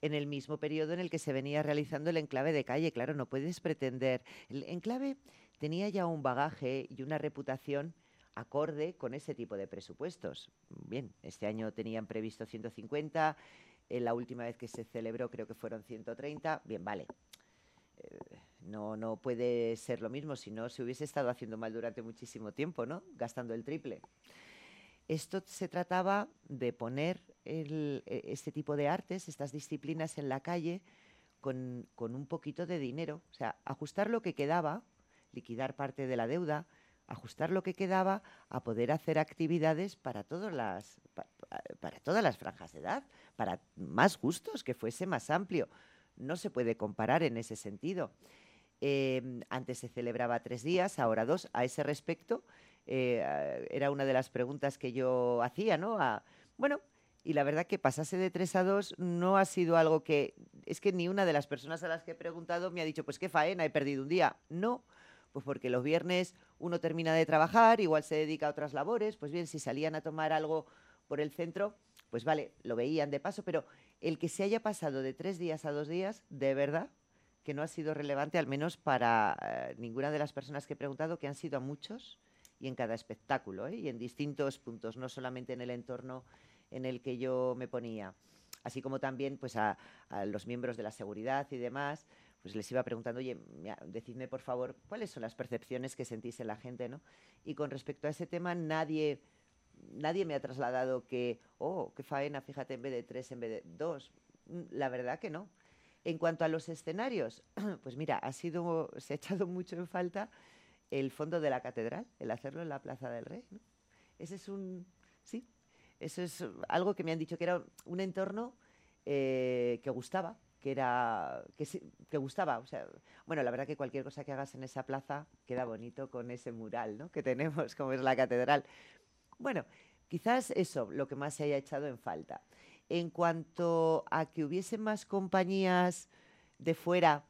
en el mismo periodo en el que se venía realizando el enclave de calle. Claro, no puedes pretender. El enclave tenía ya un bagaje y una reputación acorde con ese tipo de presupuestos. Bien, este año tenían previsto 150, eh, la última vez que se celebró creo que fueron 130. Bien, vale. Eh, no, no puede ser lo mismo, si no se hubiese estado haciendo mal durante muchísimo tiempo, ¿no? Gastando el triple. Esto se trataba de poner e- este tipo de artes, estas disciplinas en la calle con, con un poquito de dinero. O sea, ajustar lo que quedaba, liquidar parte de la deuda, ajustar lo que quedaba a poder hacer actividades para, todas las, pa- pa- para todas las franjas de edad, para más gustos, que fuese más amplio. No se puede comparar en ese sentido. Eh, antes se celebraba tres días, ahora dos. A ese respecto, eh, era una de las preguntas que yo hacía, ¿no? A- bueno, y la verdad que pasase de tres a dos no ha sido algo que... Es que ni una de las personas a las que he preguntado me ha dicho, pues qué faena, he perdido un día. No, pues porque los viernes uno termina de trabajar, igual se dedica a otras labores, pues bien, si salían a tomar algo por el centro, pues vale, lo veían de paso, pero el que se haya pasado de tres días a dos días, de verdad que no ha sido relevante, al menos para eh, ninguna de las personas que he preguntado, que han sido a muchos y en cada espectáculo, ¿eh? y en distintos puntos, no solamente en el entorno en el que yo me ponía. Así como también pues, a, a los miembros de la seguridad y demás, pues les iba preguntando, oye, mira, decidme por favor cuáles son las percepciones que sentís en la gente, ¿no? Y con respecto a ese tema, nadie, nadie me ha trasladado que, oh, qué faena, fíjate, en vez de tres, en vez de dos. Mm, La verdad que no. En cuanto a los escenarios, pues mira, ha sido, se ha echado mucho en falta el fondo de la catedral, el hacerlo en la Plaza del Rey. ¿no? Ese es un, sí, eso es algo que me han dicho que era un entorno eh, que gustaba, que era, que, que gustaba. O sea, bueno, la verdad que cualquier cosa que hagas en esa plaza queda bonito con ese mural, ¿no? Que tenemos, como es la catedral. Bueno, quizás eso, lo que más se haya echado en falta. En cuanto a que hubiese más compañías de fuera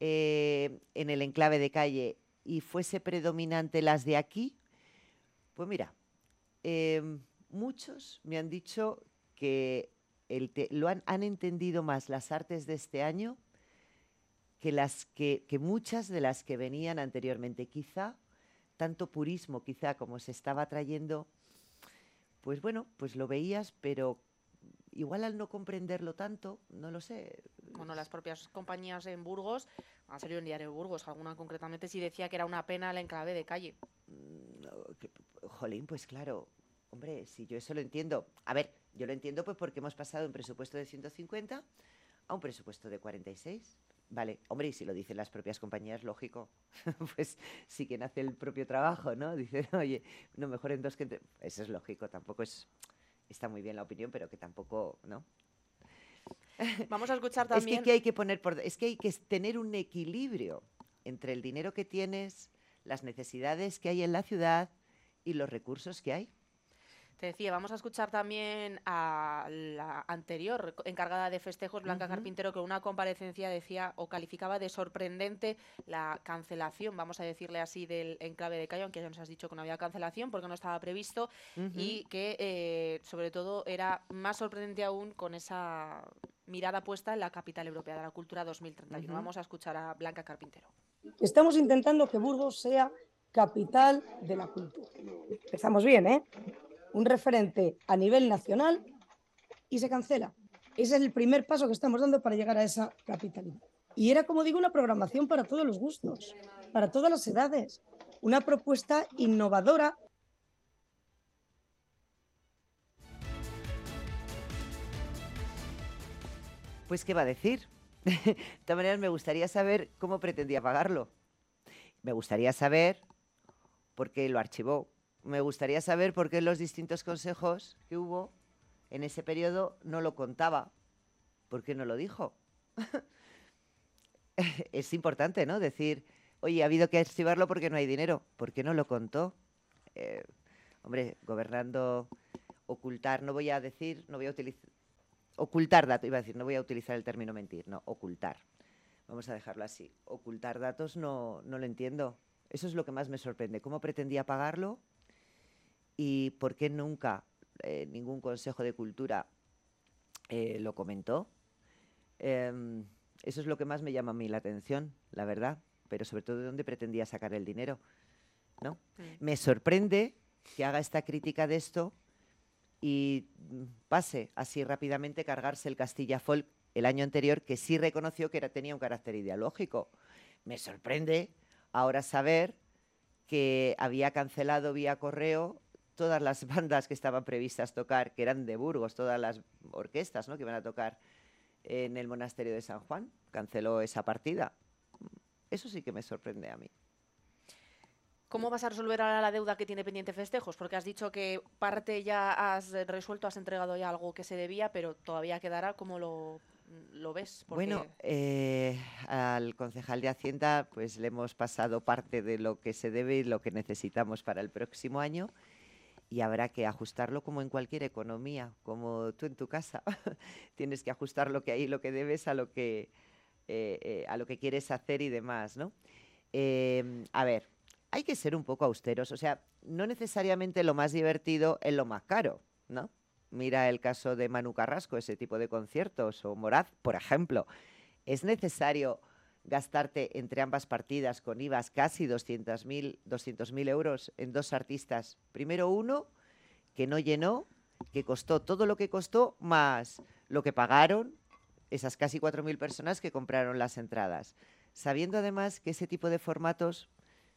eh, en el enclave de calle y fuese predominante las de aquí, pues mira, em, muchos me han dicho que el te- lo han, han entendido más las artes de este año que, las que, que muchas de las que venían anteriormente. Quizá tanto purismo, quizá como se estaba trayendo, pues bueno, pues lo veías, pero igual al no comprenderlo tanto, no lo sé. Bueno, las propias compañías en Burgos, han salido en Diario de Burgos, alguna concretamente sí decía que era una pena el enclave de calle. Mm, no, que- Jolín, pues claro, hombre, si yo eso lo entiendo. A ver, yo lo entiendo pues porque hemos pasado de un presupuesto de 150 a un presupuesto de 46. Vale, hombre, y si lo dicen las propias compañías, lógico. pues sí quien hace el propio trabajo, ¿no? Dice, oye, no, mejor en dos que en tres. Eso es lógico, tampoco es... Está muy bien la opinión, pero que tampoco, ¿no? Vamos a escuchar Es que, también... ¿qué hay que poner por, es que hay que tener un equilibrio entre el dinero que tienes, las necesidades que hay en la ciudad y los recursos que hay. Te decía, vamos a escuchar también a la anterior encargada de festejos, Blanca. Carpintero, que una comparecencia decía o calificaba de sorprendente la cancelación, vamos a decirle así, del enclave de Cayo, aunque ya nos has dicho que no había cancelación porque no estaba previsto, y que eh, sobre todo era más sorprendente aún con esa mirada puesta en la capital europea de la cultura 2031. Ujú. Vamos a escuchar a Blanca Carpintero. Estamos intentando que Burgos sea capital de la cultura. Empezamos bien, ¿eh? Un referente a nivel nacional y se cancela. Ese es el primer paso que estamos dando para llegar a esa capitalidad. Y era, como digo, una programación para todos los gustos, para todas las edades. Una propuesta innovadora Pues, ¿qué va a decir? de todas maneras, me gustaría saber cómo pretendía pagarlo. Me gustaría saber por qué lo archivó. Me gustaría saber por qué los distintos consejos que hubo en ese periodo no lo contaba. ¿Por qué no lo dijo? es importante, ¿no? Decir, oye, ha habido que archivarlo porque no hay dinero. ¿Por qué no lo contó? Eh, hombre, gobernando, ocultar, no voy a decir, no voy a utilizar, ocultar datos, iba a decir, no voy a utilizar el término mentir, no, ocultar. Vamos a dejarlo así. Ocultar datos no, no lo entiendo. Eso es lo que más me sorprende. ¿Cómo pretendía pagarlo? ¿Y por qué nunca eh, ningún consejo de cultura eh, lo comentó? Em, eso es lo que más me llama a mí la atención, la verdad. Pero sobre todo de dónde pretendía sacar el dinero. ¿no? Me sorprende que haga esta crítica de esto y mm, pase así rápidamente cargarse el Castilla Folk el año anterior, que sí reconoció que era, tenía un carácter ideológico. Me sorprende ahora saber que había cancelado vía correo todas las bandas que estaban previstas tocar, que eran de Burgos, todas las orquestas ¿no? que iban a tocar en el monasterio de San Juan, canceló esa partida. Eso sí que me sorprende a mí. ¿Cómo vas a resolver ahora la deuda que tiene pendiente festejos? Porque has dicho que parte ya has resuelto, has entregado ya algo que se debía, pero todavía quedará. ¿Cómo lo, lo ves? Bueno, eh, al concejal de Hacienda pues le hemos pasado parte de lo que se debe y lo que necesitamos para el próximo año y habrá que ajustarlo como en cualquier economía, como tú en tu casa. Tienes que ajustar lo que hay, lo que debes a lo que, eh, eh, a lo que quieres hacer y demás, ¿no? a ver, hay que ser un poco austeros. O sea, no necesariamente lo más divertido es lo más caro, ¿no? Mira el caso de Manu Carrasco, ese tipo de conciertos, o Moraz, por ejemplo. Es necesario gastarte entre ambas partidas con IVAs casi 200.000 200 euros en dos artistas. Primero uno que no llenó, que costó todo lo que costó, más lo que pagaron esas casi 4.000 personas que compraron las entradas. Sabiendo además que ese tipo de formatos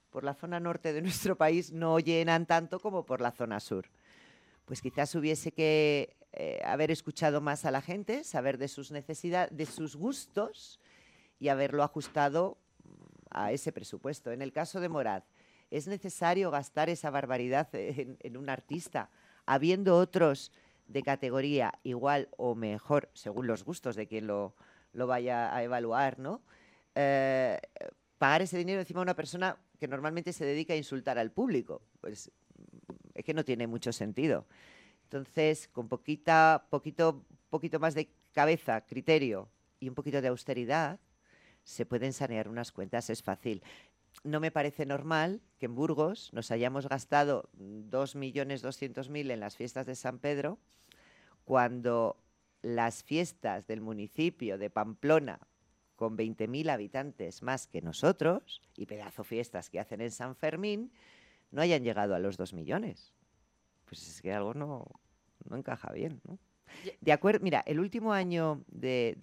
por la zona norte de nuestro país no llenan tanto como por la zona sur. Pues quizás hubiese que eh, haber escuchado más a la gente, saber de sus necesidades, de sus gustos y haberlo ajustado mm, a ese presupuesto. En el caso de Morad, ¿es necesario gastar esa barbaridad en, un artista, habiendo otros de categoría igual o mejor, según los gustos de quien lo, vaya a evaluar, ¿no? Eh, pagar ese dinero encima de una persona que normalmente se dedica a insultar al público. Pues es que no tiene mucho sentido. Entonces, con poquita, poquito, poquito más de cabeza, criterio y un poquito de austeridad, se pueden sanear unas cuentas, es fácil. No me parece normal que en Burgos nos hayamos gastado 2.200.000 en las fiestas de San Pedro, cuando las fiestas del municipio de Pamplona con 20.000 habitantes más que nosotros, y pedazo fiestas que hacen en San Fermín, no hayan llegado a los 2 millones. Pues es que algo no, no encaja bien, ¿no? De acuerdo, mira, el último año de,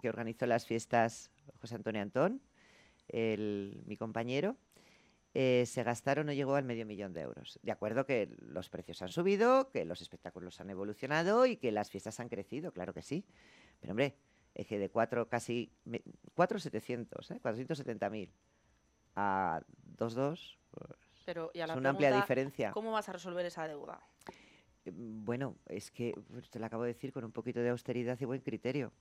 que organizó las fiestas José Antonio Antón, mi compañero, eh, se gastaron, no llegó al medio millón de euros. De acuerdo que los precios han subido, que los espectáculos han evolucionado y que las fiestas han crecido, claro que sí. Pero hombre, eje de cuatro, casi 4,700, ¿eh? 470.000 a 2,2. Pues, Pero, y a es una amplia diferencia. ¿Cómo vas a resolver esa deuda? Bueno, es que pues, te lo acabo de decir con un poquito de austeridad y buen criterio.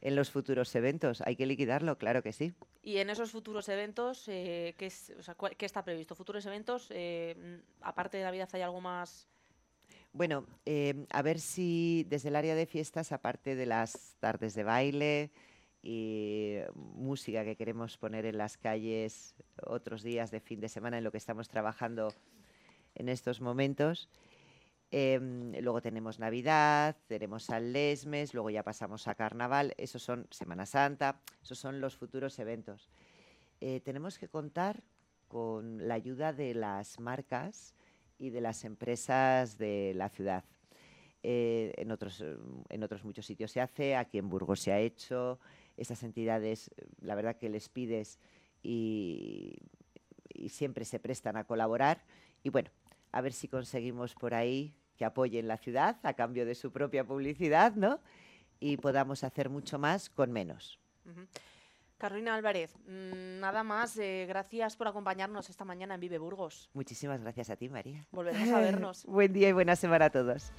En los futuros eventos, ¿hay que liquidarlo? Claro que sí. Y en esos futuros eventos, eh, ¿qué, es, o sea, ¿qué, está previsto? ¿Futuros eventos? Eh, aparte de Navidad, ¿hay algo más bueno, em, a ver si desde el área de fiestas, aparte de las tardes de baile y música que queremos poner en las calles otros días de fin de semana en lo que estamos trabajando en estos momentos, em, luego tenemos Navidad, tenemos San Lesmes, luego ya pasamos a Carnaval, esos son Semana Santa, esos son los futuros eventos. Eh, tenemos que contar con la ayuda de las marcas y de las empresas de la ciudad. Eh, en, otros, en otros muchos sitios se hace, aquí en Burgos se ha hecho, esas entidades, la verdad que les pides y, siempre se prestan a colaborar. Y bueno, a ver si conseguimos por ahí que apoyen la ciudad a cambio de su propia publicidad, ¿no? y podamos hacer mucho más con menos. Carolina Álvarez, mm, nada más. eh, gracias por acompañarnos esta mañana en Vive Burgos. Muchísimas gracias a ti, María. Volveremos a vernos. Buen día y buena semana a todos.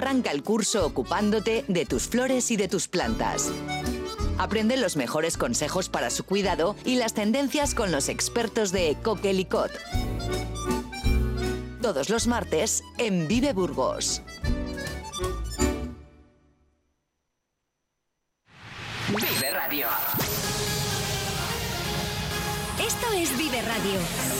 Arranca el curso ocupándote de tus flores y de tus plantas. Aprende los mejores consejos para su cuidado y las tendencias con los expertos de Coquelicot. Todos los martes en Vive Burgos. Vive Radio. Esto es Vive Radio.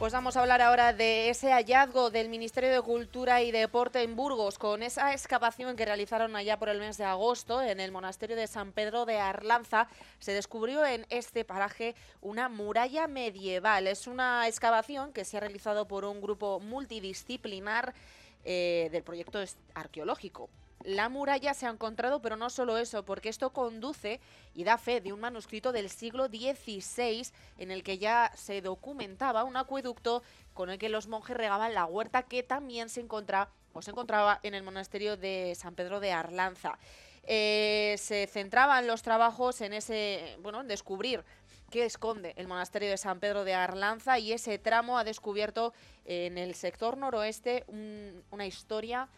Pues vamos a hablar ahora de ese hallazgo del Ministerio de Cultura y Deporte en Burgos, con esa excavación que realizaron allá por el mes de agosto en el monasterio de San Pedro de Arlanza. Se descubrió en este paraje una muralla medieval. Es una excavación que se ha realizado por un grupo multidisciplinar eh, del proyecto arqueológico. La muralla se ha encontrado, pero no solo eso, porque esto conduce y da fe de un manuscrito del siglo XVI en el que ya se documentaba un acueducto con el que los monjes regaban la huerta que también se encontraba, o se encontraba en el monasterio de San Pedro de Arlanza. Eh, se centraban los trabajos en ese, bueno, en descubrir qué esconde el monasterio de San Pedro de Arlanza y ese tramo ha descubierto en el sector noroeste un- una historia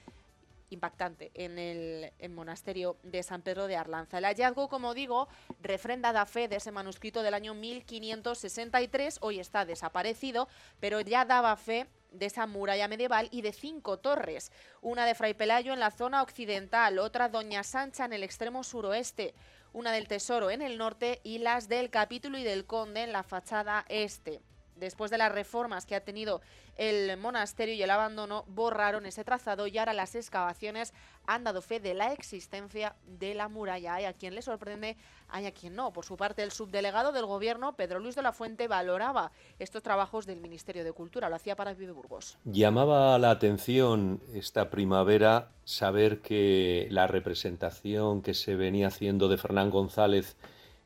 impactante en el, monasterio de San Pedro de Arlanza. El hallazgo, como digo, refrenda da fe de ese manuscrito del año 1563, hoy está desaparecido, pero ya daba fe de esa muralla medieval y de cinco torres, una de Fray Pelayo en la zona occidental, otra Doña Sancha en el extremo suroeste, una del Tesoro en el norte y las del Capítulo y del Conde en la fachada este. Después de las reformas que ha tenido el monasterio y el abandono, borraron ese trazado y ahora las excavaciones han dado fe de la existencia de la muralla. Hay a quien le sorprende, hay a quien no. Por su parte, el subdelegado del gobierno, Pedro Luis de la Fuente, valoraba estos trabajos del Ministerio de Cultura. Lo hacía para Vive Burgos. Llamaba la atención esta primavera saber que la representación que se venía haciendo de Fernán González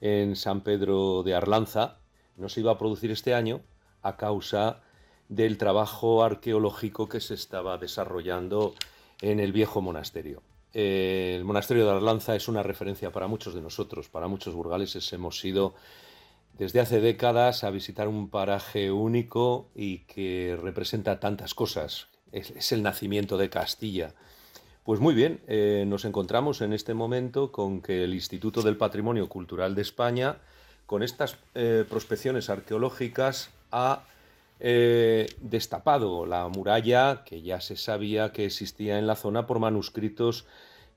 en San Pedro de Arlanza no se iba a producir este año a causa del trabajo arqueológico que se estaba desarrollando en el viejo monasterio. El monasterio de Arlanza es una referencia para muchos de nosotros, para muchos burgaleses. Hemos ido desde hace décadas a visitar un paraje único y que representa tantas cosas. Es, es el nacimiento de Castilla. Pues muy bien, eh, nos encontramos en este momento con que el Instituto del Patrimonio Cultural de España, con estas eh, prospecciones arqueológicas, ha eh, destapado la muralla que ya se sabía que existía en la zona por manuscritos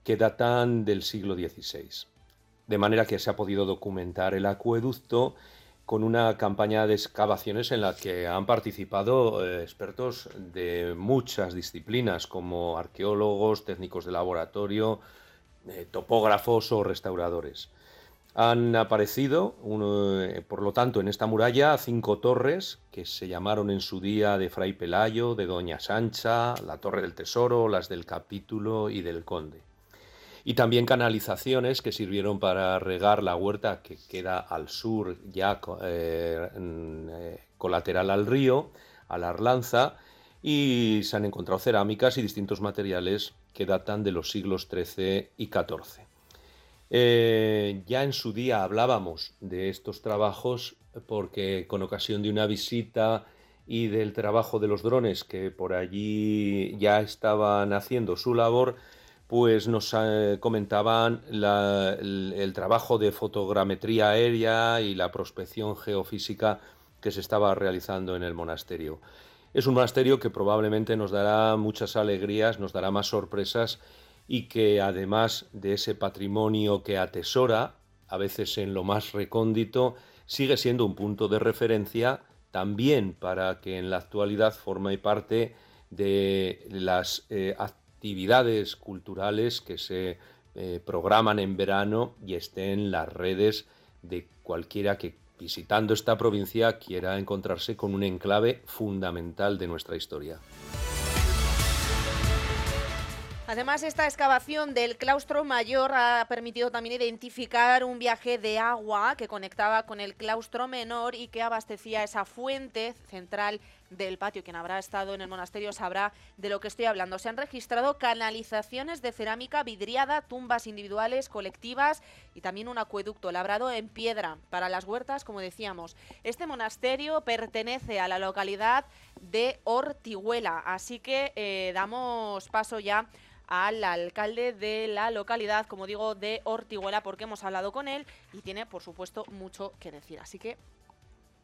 que datan del siglo XVI. De manera que se ha podido documentar el acueducto con una campaña de excavaciones en la que han participado eh, expertos de muchas disciplinas, como arqueólogos, técnicos de laboratorio, eh, topógrafos o restauradores. Han aparecido, uno, eh, por lo tanto, en esta muralla cinco torres que se llamaron en su día de Fray Pelayo, de Doña Sancha, la Torre del Tesoro, las del Capítulo y del Conde. Y también canalizaciones que sirvieron para regar la huerta que queda al sur, ya eh, eh, colateral al río, a la Arlanza, y se han encontrado cerámicas y distintos materiales que datan de los siglos XIII y XIV. Eh, ya en su día hablábamos de estos trabajos porque con ocasión de una visita y del trabajo de los drones que por allí ya estaban haciendo su labor, pues nos eh, comentaban el, el, trabajo de fotogrametría aérea y la prospección geofísica que se estaba realizando en el monasterio. Es un monasterio que probablemente nos dará muchas alegrías, nos dará más sorpresas y que además de ese patrimonio que atesora, a veces en lo más recóndito, sigue siendo un punto de referencia también para que en la actualidad forme parte de las eh, actividades culturales que se eh, programan en verano y estén en las redes de cualquiera que visitando esta provincia quiera encontrarse con un enclave fundamental de nuestra historia. Además, esta excavación del claustro mayor ha permitido también identificar un viaje de agua que conectaba con el claustro menor y que abastecía esa fuente central del patio. Quien habrá estado en el monasterio sabrá de lo que estoy hablando. Se han registrado canalizaciones de cerámica vidriada, tumbas individuales, colectivas y también un acueducto labrado en piedra para las huertas, como decíamos. Este monasterio pertenece a la localidad de Ortihuela, así que eh, damos paso ya al alcalde de la localidad, como digo, de Ortiguela, porque hemos hablado con él y tiene, por supuesto, mucho que decir. Así que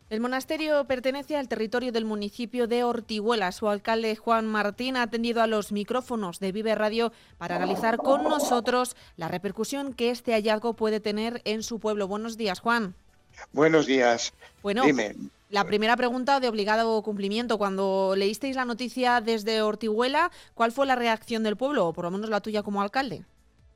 el monasterio pertenece al territorio del municipio de Ortiguela. Su alcalde Juan Martín ha atendido a los micrófonos de Vive Radio para analizar con nosotros la repercusión que este hallazgo puede tener en su pueblo. Buenos días, Juan. Buenos días. Bueno, Dime. La primera pregunta de obligado cumplimiento. Cuando leísteis la noticia desde Ortihuela, ¿cuál fue la reacción del pueblo, o por lo menos la tuya como alcalde?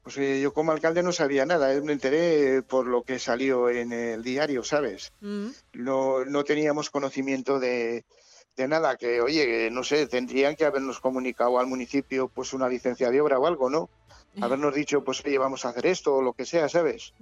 Pues eh, yo como alcalde no sabía nada, me enteré por lo que salió en el diario, ¿sabes? Mm. No, no teníamos conocimiento de, de nada, que oye, no sé, tendrían que habernos comunicado al municipio pues una licencia de obra o algo, ¿no? Habernos dicho, pues oye, vamos a hacer esto o lo que sea, ¿sabes?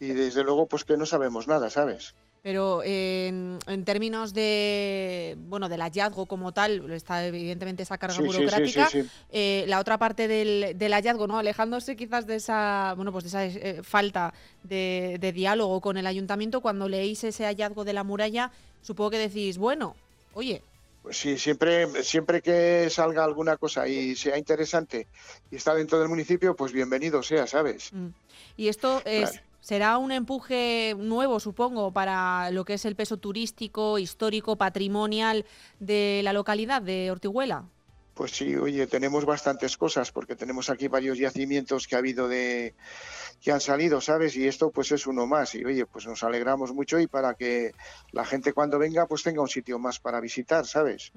Y desde luego, pues que no sabemos nada, ¿sabes? Pero en, términos de bueno del hallazgo como tal, está evidentemente esa carga burocrática. Eh, la otra parte del, hallazgo, ¿no? Alejándose quizás de esa bueno pues de esa eh, falta de, diálogo con el ayuntamiento, cuando leéis ese hallazgo de la muralla, supongo que decís, bueno, oye. Pues sí, siempre, siempre que salga alguna cosa y sea interesante y está dentro del municipio, pues bienvenido sea, ¿sabes? Mm. Y esto es será un empuje nuevo, supongo, para lo que es el peso turístico, histórico, patrimonial de la localidad de Ortiguela. Pues sí, oye, tenemos bastantes cosas porque tenemos aquí varios yacimientos que ha habido de que han salido, ¿sabes? Y esto pues es uno más y oye, pues nos alegramos mucho y para que la gente cuando venga pues tenga un sitio más para visitar, ¿sabes?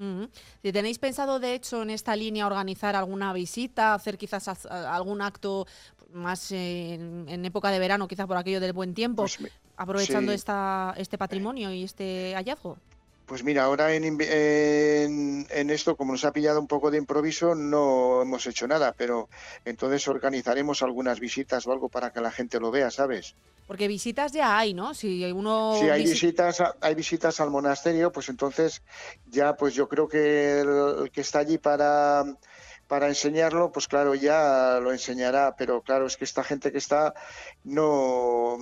Si tenéis pensado de hecho en esta línea organizar alguna visita, hacer quizás algún acto más en, época de verano, quizás por aquello del buen tiempo, pues aprovechando esta, este patrimonio y este hallazgo. Pues mira, ahora en, en, esto, como nos ha pillado un poco de improviso, no hemos hecho nada, pero entonces organizaremos algunas visitas o algo para que la gente lo vea, ¿sabes? Porque visitas ya hay, ¿no? Si uno si hay visitas, hay visitas al monasterio, pues entonces ya, pues yo creo que el, que está allí para para enseñarlo, pues claro, ya lo enseñará, pero claro, es que esta gente que está no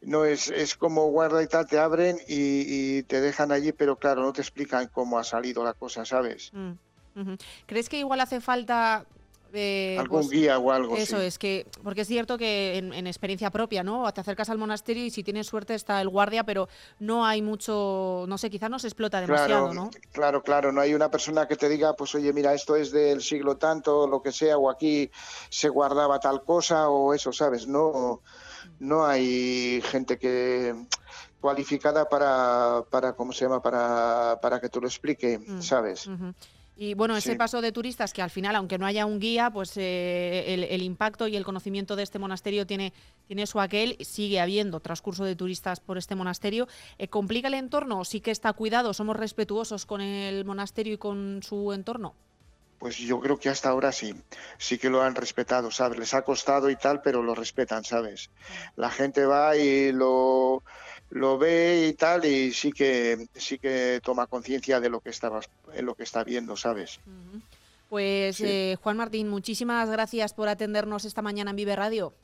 no es, es como guarda y tal, te abren y, te dejan allí, pero claro, no te explican cómo ha salido la cosa, ¿sabes? Mm, ¿Crees que igual hace falta eh, algún pues, guía o algo eso es que porque es cierto que en, experiencia propia no te acercas al monasterio y si tienes suerte está el guardia pero no hay mucho no sé quizás no se explota demasiado claro, no claro claro no hay una persona que te diga pues oye mira esto es del siglo tanto lo que sea o aquí se guardaba tal cosa o eso sabes no no hay gente que cualificada para, para ¿cómo se llama? Para, para que tú lo explique, mm, ¿sabes? Y bueno, ese paso de turistas que al final, aunque no haya un guía, pues eh, el, impacto y el conocimiento de este monasterio tiene, tiene su aquel, sigue habiendo transcurso de turistas por este monasterio. Eh, ¿Complica el entorno? ¿Sí que está cuidado? ¿Somos respetuosos con el monasterio y con su entorno? Pues yo creo que hasta ahora sí, sí que lo han respetado, ¿sabes? Les ha costado y tal, pero lo respetan, ¿sabes? La gente va y lo, lo ve y tal, y sí que sí que toma conciencia de lo que está, lo que está viendo, ¿sabes? Pues eh, Juan Martín, muchísimas gracias por atendernos esta mañana en Vive Radio.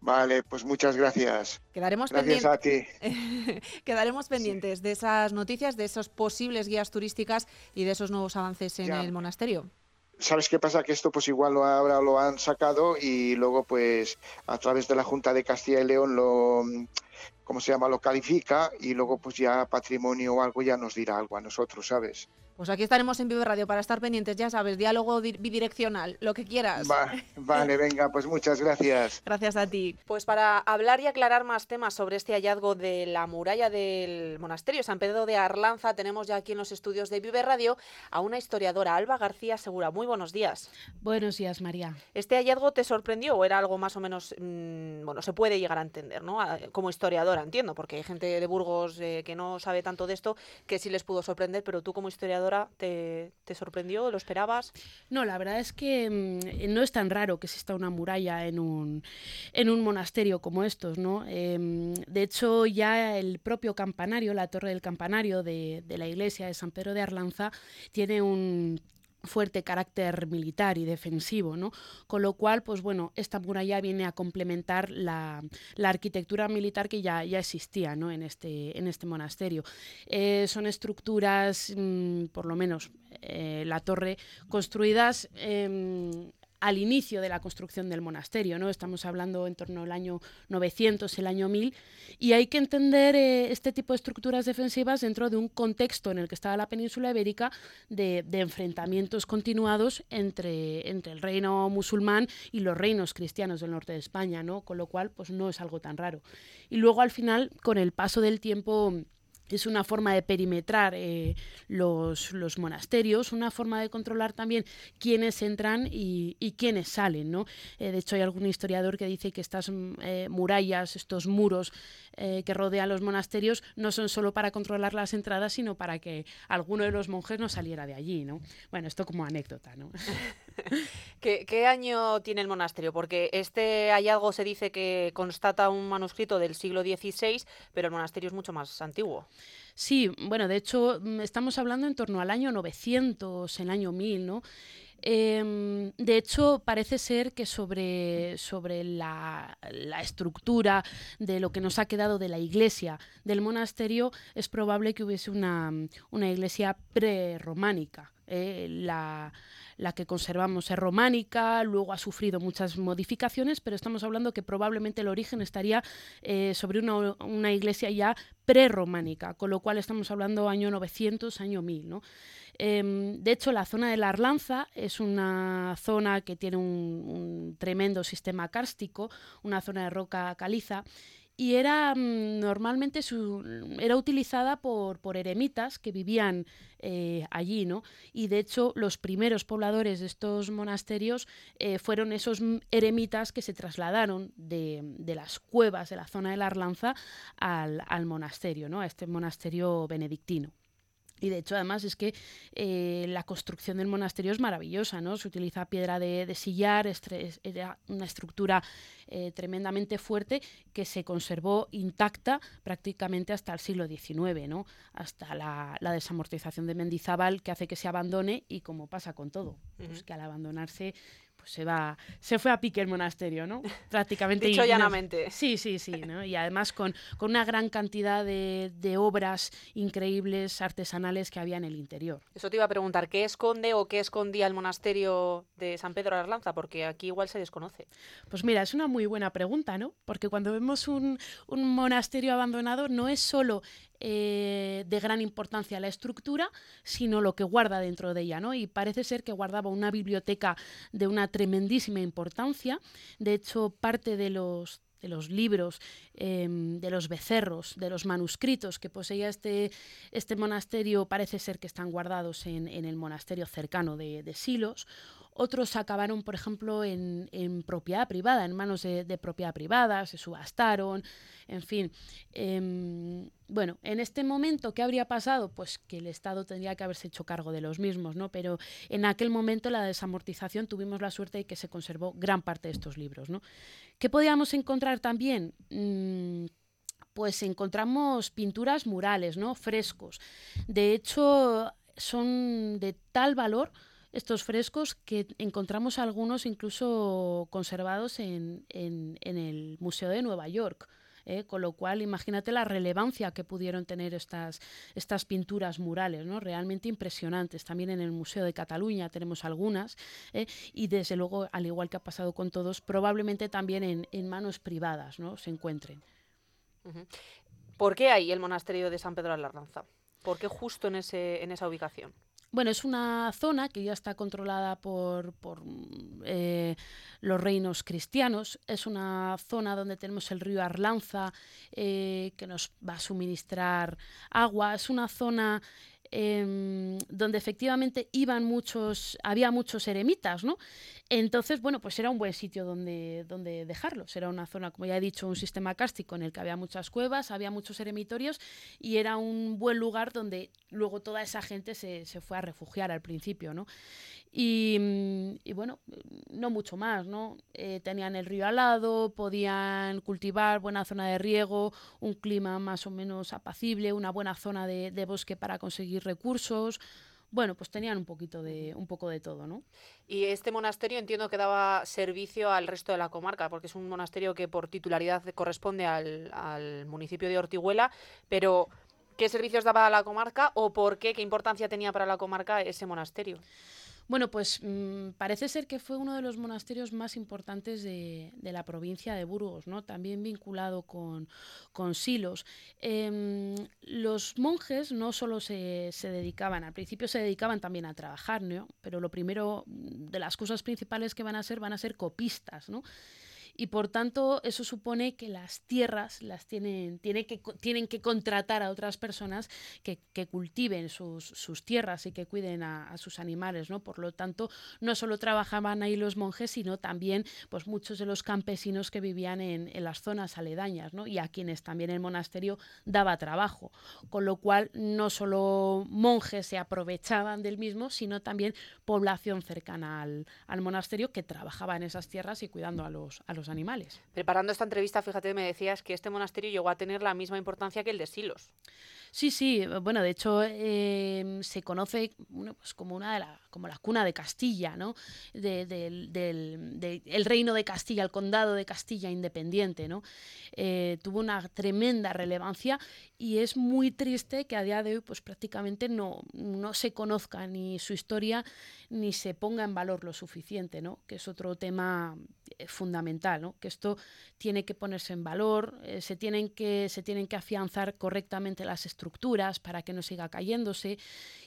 Vale, pues muchas gracias. Quedaremos gracias a ti. Quedaremos pendientes de esas noticias, de esos posibles guías turísticas y de esos nuevos avances en el monasterio. ¿Sabes qué pasa? Que esto pues igual lo, ahora lo han sacado y luego pues a través de la Junta de Castilla y León lo, ¿cómo se llama? Lo califica y luego pues ya patrimonio o algo ya nos dirá algo a nosotros, ¿sabes? Pues aquí estaremos en Vive Radio para estar pendientes, ya sabes, diálogo bidireccional, lo que quieras. vale, venga, pues muchas gracias. Gracias a ti. Pues para hablar y aclarar más temas sobre este hallazgo de la muralla del monasterio San Pedro de Arlanza, tenemos ya aquí en los estudios de Vive Radio a una historiadora, Alba García Segura. Muy buenos días. Buenos días, María. ¿Este hallazgo te sorprendió o era algo más o menos, mmm, bueno, se puede llegar a entender, ¿no? Como historiadora, entiendo, porque hay gente de Burgos eh, que no sabe tanto de esto, que sí les pudo sorprender, pero tú como historiadora te, sorprendió? ¿Lo esperabas? No, la verdad es que mm, no es tan raro que exista una muralla en un, en un monasterio como estos, ¿no? Em, de hecho, ya el propio campanario, la torre del campanario de la iglesia de San Pedro de Arlanza, tiene un fuerte carácter militar y defensivo, ¿no? Con lo cual, pues bueno, esta muralla viene a complementar la, arquitectura militar que ya, ya existía, ¿no? En este, en este monasterio. Eh, son estructuras, mm, por lo menos eh, la torre, construidas em, al inicio de la construcción del monasterio, ¿no? Estamos hablando en torno al año 900, el año 1000, y hay que entender eh, este tipo de estructuras defensivas dentro de un contexto en el que estaba la península ibérica de, enfrentamientos continuados entre, entre el reino musulmán y los reinos cristianos del norte de España, ¿no? Con lo cual, pues no es algo tan raro. Y luego al final, con el paso del tiempo es una forma de perimetrar eh, los, los, monasterios, una forma de controlar también quiénes entran y, y quiénes salen. ¿no? Eh, de hecho, hay algún historiador que dice que estas mm, eh, murallas, estos muros que rodean los monasterios, no son solo para controlar las entradas, sino para que alguno de los monjes no saliera de allí. ¿no? Bueno, esto como anécdota. ¿no? ¿Qué, ¿Qué año tiene el monasterio? Porque este hallazgo se dice que constata un manuscrito del siglo XVI, pero el monasterio es mucho más antiguo. Sí, bueno, de hecho mm, estamos hablando en torno al año 900, el año 1000, ¿no? Em, de hecho, parece ser que sobre, sobre la, estructura de lo que nos ha quedado de la iglesia del monasterio es probable que hubiese una, una iglesia prerrománica. Eh, la, la que conservamos es románica, luego ha sufrido muchas modificaciones, pero estamos hablando que probablemente el origen estaría eh, sobre una, iglesia ya prerrománica, con lo cual estamos hablando año 900, año 1000. ¿no? Em, de hecho, la zona de la Arlanza es una zona que tiene un, tremendo sistema kárstico, una zona de roca caliza, y era mm, normalmente era utilizada por, por, eremitas que vivían eh, allí, ¿no? Y de hecho los primeros pobladores de estos monasterios eh, fueron esos eremitas que se trasladaron de, de, las cuevas de la zona de la Arlanza al, al monasterio, ¿no? A este monasterio benedictino. Y de hecho, además, es que eh, la construcción del monasterio es maravillosa, ¿no? Se utiliza piedra de, sillar, era una estructura eh, tremendamente fuerte que se conservó intacta prácticamente hasta el siglo XIX, ¿no? Hasta la, desamortización de Mendizábal que hace que se abandone y como pasa con todo, pues que al abandonarse pues se va, se fue a pique el monasterio, ¿no? Prácticamente. Dicho llanamente. Sí, sí, sí, Y además con, con una gran cantidad de, obras increíbles, artesanales que había en el interior. Eso te iba a preguntar, ¿qué esconde o qué escondía el monasterio de San Pedro de Arlanza? Porque aquí igual se desconoce. Pues mira, es una muy buena pregunta, ¿no? Porque cuando vemos un, un monasterio abandonado no es solo eh, de gran importancia la estructura, sino lo que guarda dentro de ella, ¿no? Y parece ser que guardaba una biblioteca de una tremendísima importancia. De hecho, parte de los de los libros, em, de los becerros, de los manuscritos que poseía este, este monasterio, parece ser que están guardados en, el monasterio cercano de, de Silos. Otros acabaron, por ejemplo, en, propiedad privada, en manos de, propiedad privada, se subastaron, en fin. Em, bueno, en este momento, ¿qué habría pasado? Pues que el Estado tendría que haberse hecho cargo de los mismos, ¿no? Pero en aquel momento, la desamortización, tuvimos la suerte de que se conservó gran parte de estos libros, ¿no? ¿Qué podíamos encontrar también? Mm, pues encontramos pinturas murales, ¿no? Frescos. De hecho, son de tal valor estos frescos que encontramos algunos incluso conservados en, en, el Museo de Nueva York. ¿eh? con lo cual imagínate la relevancia que pudieron tener estas, estas pinturas murales, ¿no? realmente impresionantes. También en el Museo de Cataluña tenemos algunas ¿eh? y desde luego, al igual que ha pasado con todos, probablemente también en, manos privadas ¿no? se encuentren. ¿Por qué hay el monasterio de San Pedro de la Arlanza? ¿Por qué justo en, ese, en esa ubicación? Bueno, es una zona que ya está controlada por, por eh, los reinos cristianos. Es una zona donde tenemos el río Arlanza eh, que nos va a suministrar agua. Es una zona Em, donde efectivamente iban muchos, había muchos eremitas, ¿no? Entonces, bueno, pues era un buen sitio donde, donde dejarlos. Era una zona, como ya he dicho, un sistema cástico en el que había muchas cuevas, había muchos eremitorios y era un buen lugar donde luego toda esa gente se, se fue a refugiar al principio, ¿no? Y, bueno, no mucho más, ¿no? Eh, tenían el río al lado, podían cultivar buena zona de riego, un clima más o menos apacible, una buena zona de, bosque para conseguir recursos. Bueno, pues tenían un poquito de un poco de todo, ¿no? Y este monasterio entiendo que daba servicio al resto de la comarca, porque es un monasterio que por titularidad corresponde al, al municipio de Ortiguela, pero ¿qué servicios daba a la comarca o por qué, qué importancia tenía para la comarca ese monasterio? Bueno, pues mm, parece ser que fue uno de los monasterios más importantes de, la provincia de Burgos, ¿no? también vinculado con, Silos. Em, los monjes no solo se, se, dedicaban, al principio se dedicaban también a trabajar, ¿no? pero lo primero de las cosas principales que van a ser van a ser copistas. ¿no? Y por tanto eso supone que las tierras las tienen, que, tienen que contratar a otras personas que, cultiven sus, tierras y que cuiden a, sus animales, ¿no? Por lo tanto, no solo trabajaban ahí los monjes, sino también pues, muchos de los campesinos que vivían en, las zonas aledañas, ¿no? Y a quienes también el monasterio daba trabajo. Con lo cual, no solo monjes se aprovechaban del mismo, sino también población cercana al, al monasterio que trabajaba en esas tierras y cuidando a los, a los animales. Preparando esta entrevista, fíjate, me decías que este monasterio llegó a tener la misma importancia que el de Silos. Sí, sí, bueno, de hecho em, se conoce pues como una de la, como la cuna de Castilla, ¿no? del, el reino de Castilla, el condado de Castilla independiente, ¿no? Eh, tuvo una tremenda relevancia y es muy triste que a día de hoy pues prácticamente no, no se conozca ni su historia ni se ponga en valor lo suficiente, ¿no? Que es otro tema eh, fundamental, ¿no? Que esto tiene que ponerse en valor, eh, se, tienen que, se tienen que afianzar correctamente las estructuras para que no siga cayéndose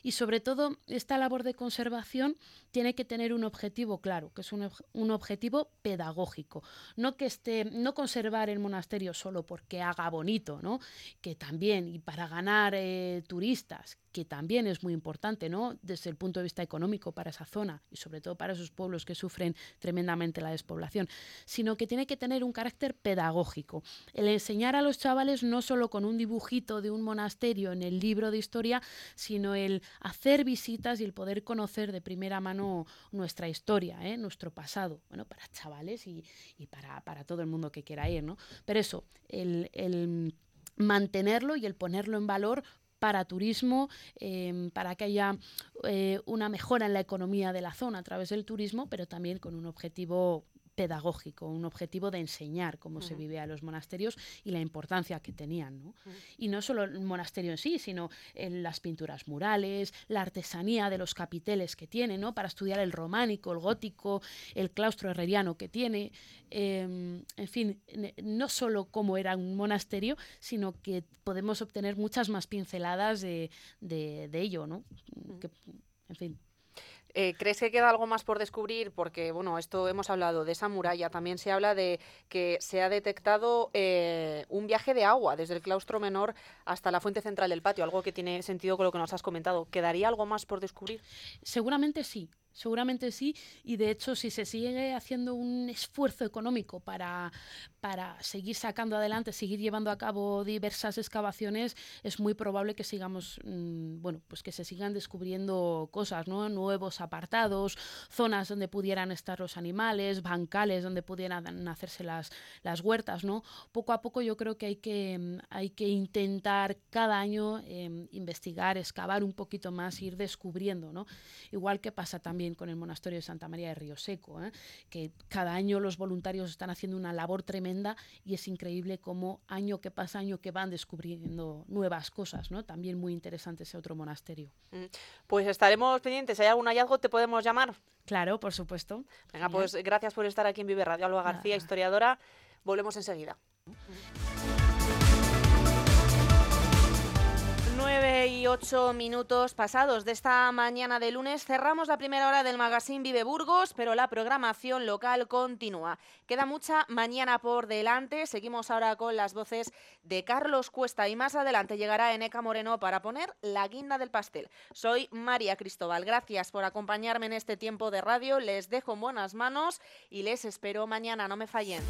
y sobre todo esta labor de conservación tiene que tener un objetivo claro, que es un, un objetivo pedagógico, no que esté, no conservar el monasterio solo porque haga bonito, ¿no? Que también y para ganar eh, turistas, que también es muy importante, ¿no? Desde el punto de vista económico para esa zona y sobre todo para esos pueblos que sufren tremendamente la despoblación, sino que tiene que tener un carácter pedagógico. El enseñar a los chavales no solo con un dibujito de un monasterio en el libro de historia, sino el hacer visitas y el poder conocer de primera mano nuestra historia, ¿eh? nuestro pasado, bueno, para chavales y, para, todo el mundo que quiera ir, ¿no? Pero eso, el, el mantenerlo y el ponerlo en valor para turismo, em, para que haya eh, una mejora en la economía de la zona a través del turismo, pero también con un objetivo pedagógico, un objetivo de enseñar cómo se vive a los monasterios y la importancia que tenían. ¿no? Y no solo el monasterio en sí, sino en las pinturas murales, la artesanía de los capiteles que tiene, ¿no? para estudiar el románico, el gótico, el claustro herreriano que tiene. Em, en fin, no solo cómo era un monasterio, sino que podemos obtener muchas más pinceladas de, de, ello. ¿no? en fin. Eh, ¿Crees que queda algo más por descubrir? Porque, bueno, esto hemos hablado de esa muralla, también se habla de que se ha detectado eh, un viaje de agua desde el claustro menor hasta la fuente central del patio, algo que tiene sentido con lo que nos has comentado. ¿Quedaría algo más por descubrir? Seguramente sí, seguramente sí, y de hecho si se sigue haciendo un esfuerzo económico para, para seguir sacando adelante, seguir llevando a cabo diversas excavaciones, es muy probable que sigamos, mm, bueno, pues que se sigan descubriendo cosas, ¿no? Nuevos apartados, zonas donde pudieran estar los animales, bancales donde pudieran hacerse las, las huertas, ¿no? Poco a poco yo creo que hay que, mm, hay que intentar cada año em, investigar, excavar un poquito más, ir descubriendo, ¿no? Igual que pasa también también con el monasterio de Santa María de Río Seco, ¿eh? que cada año los voluntarios están haciendo una labor tremenda y es increíble cómo año que pasa, año que van descubriendo nuevas cosas, ¿no? También muy interesante ese otro monasterio. Mm, pues estaremos pendientes. Si hay algún hallazgo, te podemos llamar. Claro, por supuesto. Venga, pues gracias por estar aquí en Vive Radio. Alba García, historiadora. Volvemos enseguida. 9 y 8 minutos pasados de esta mañana de lunes cerramos la primera hora del magazine Vive Burgos, pero la programación local continúa. Queda mucha mañana por delante. Seguimos ahora con las voces de Carlos Cuesta y más adelante llegará Eneca Moreno para poner la guinda del pastel. Soy María Cristóbal. Gracias por acompañarme en este tiempo de radio. Les dejo en buenas manos y les espero mañana. No me fallen.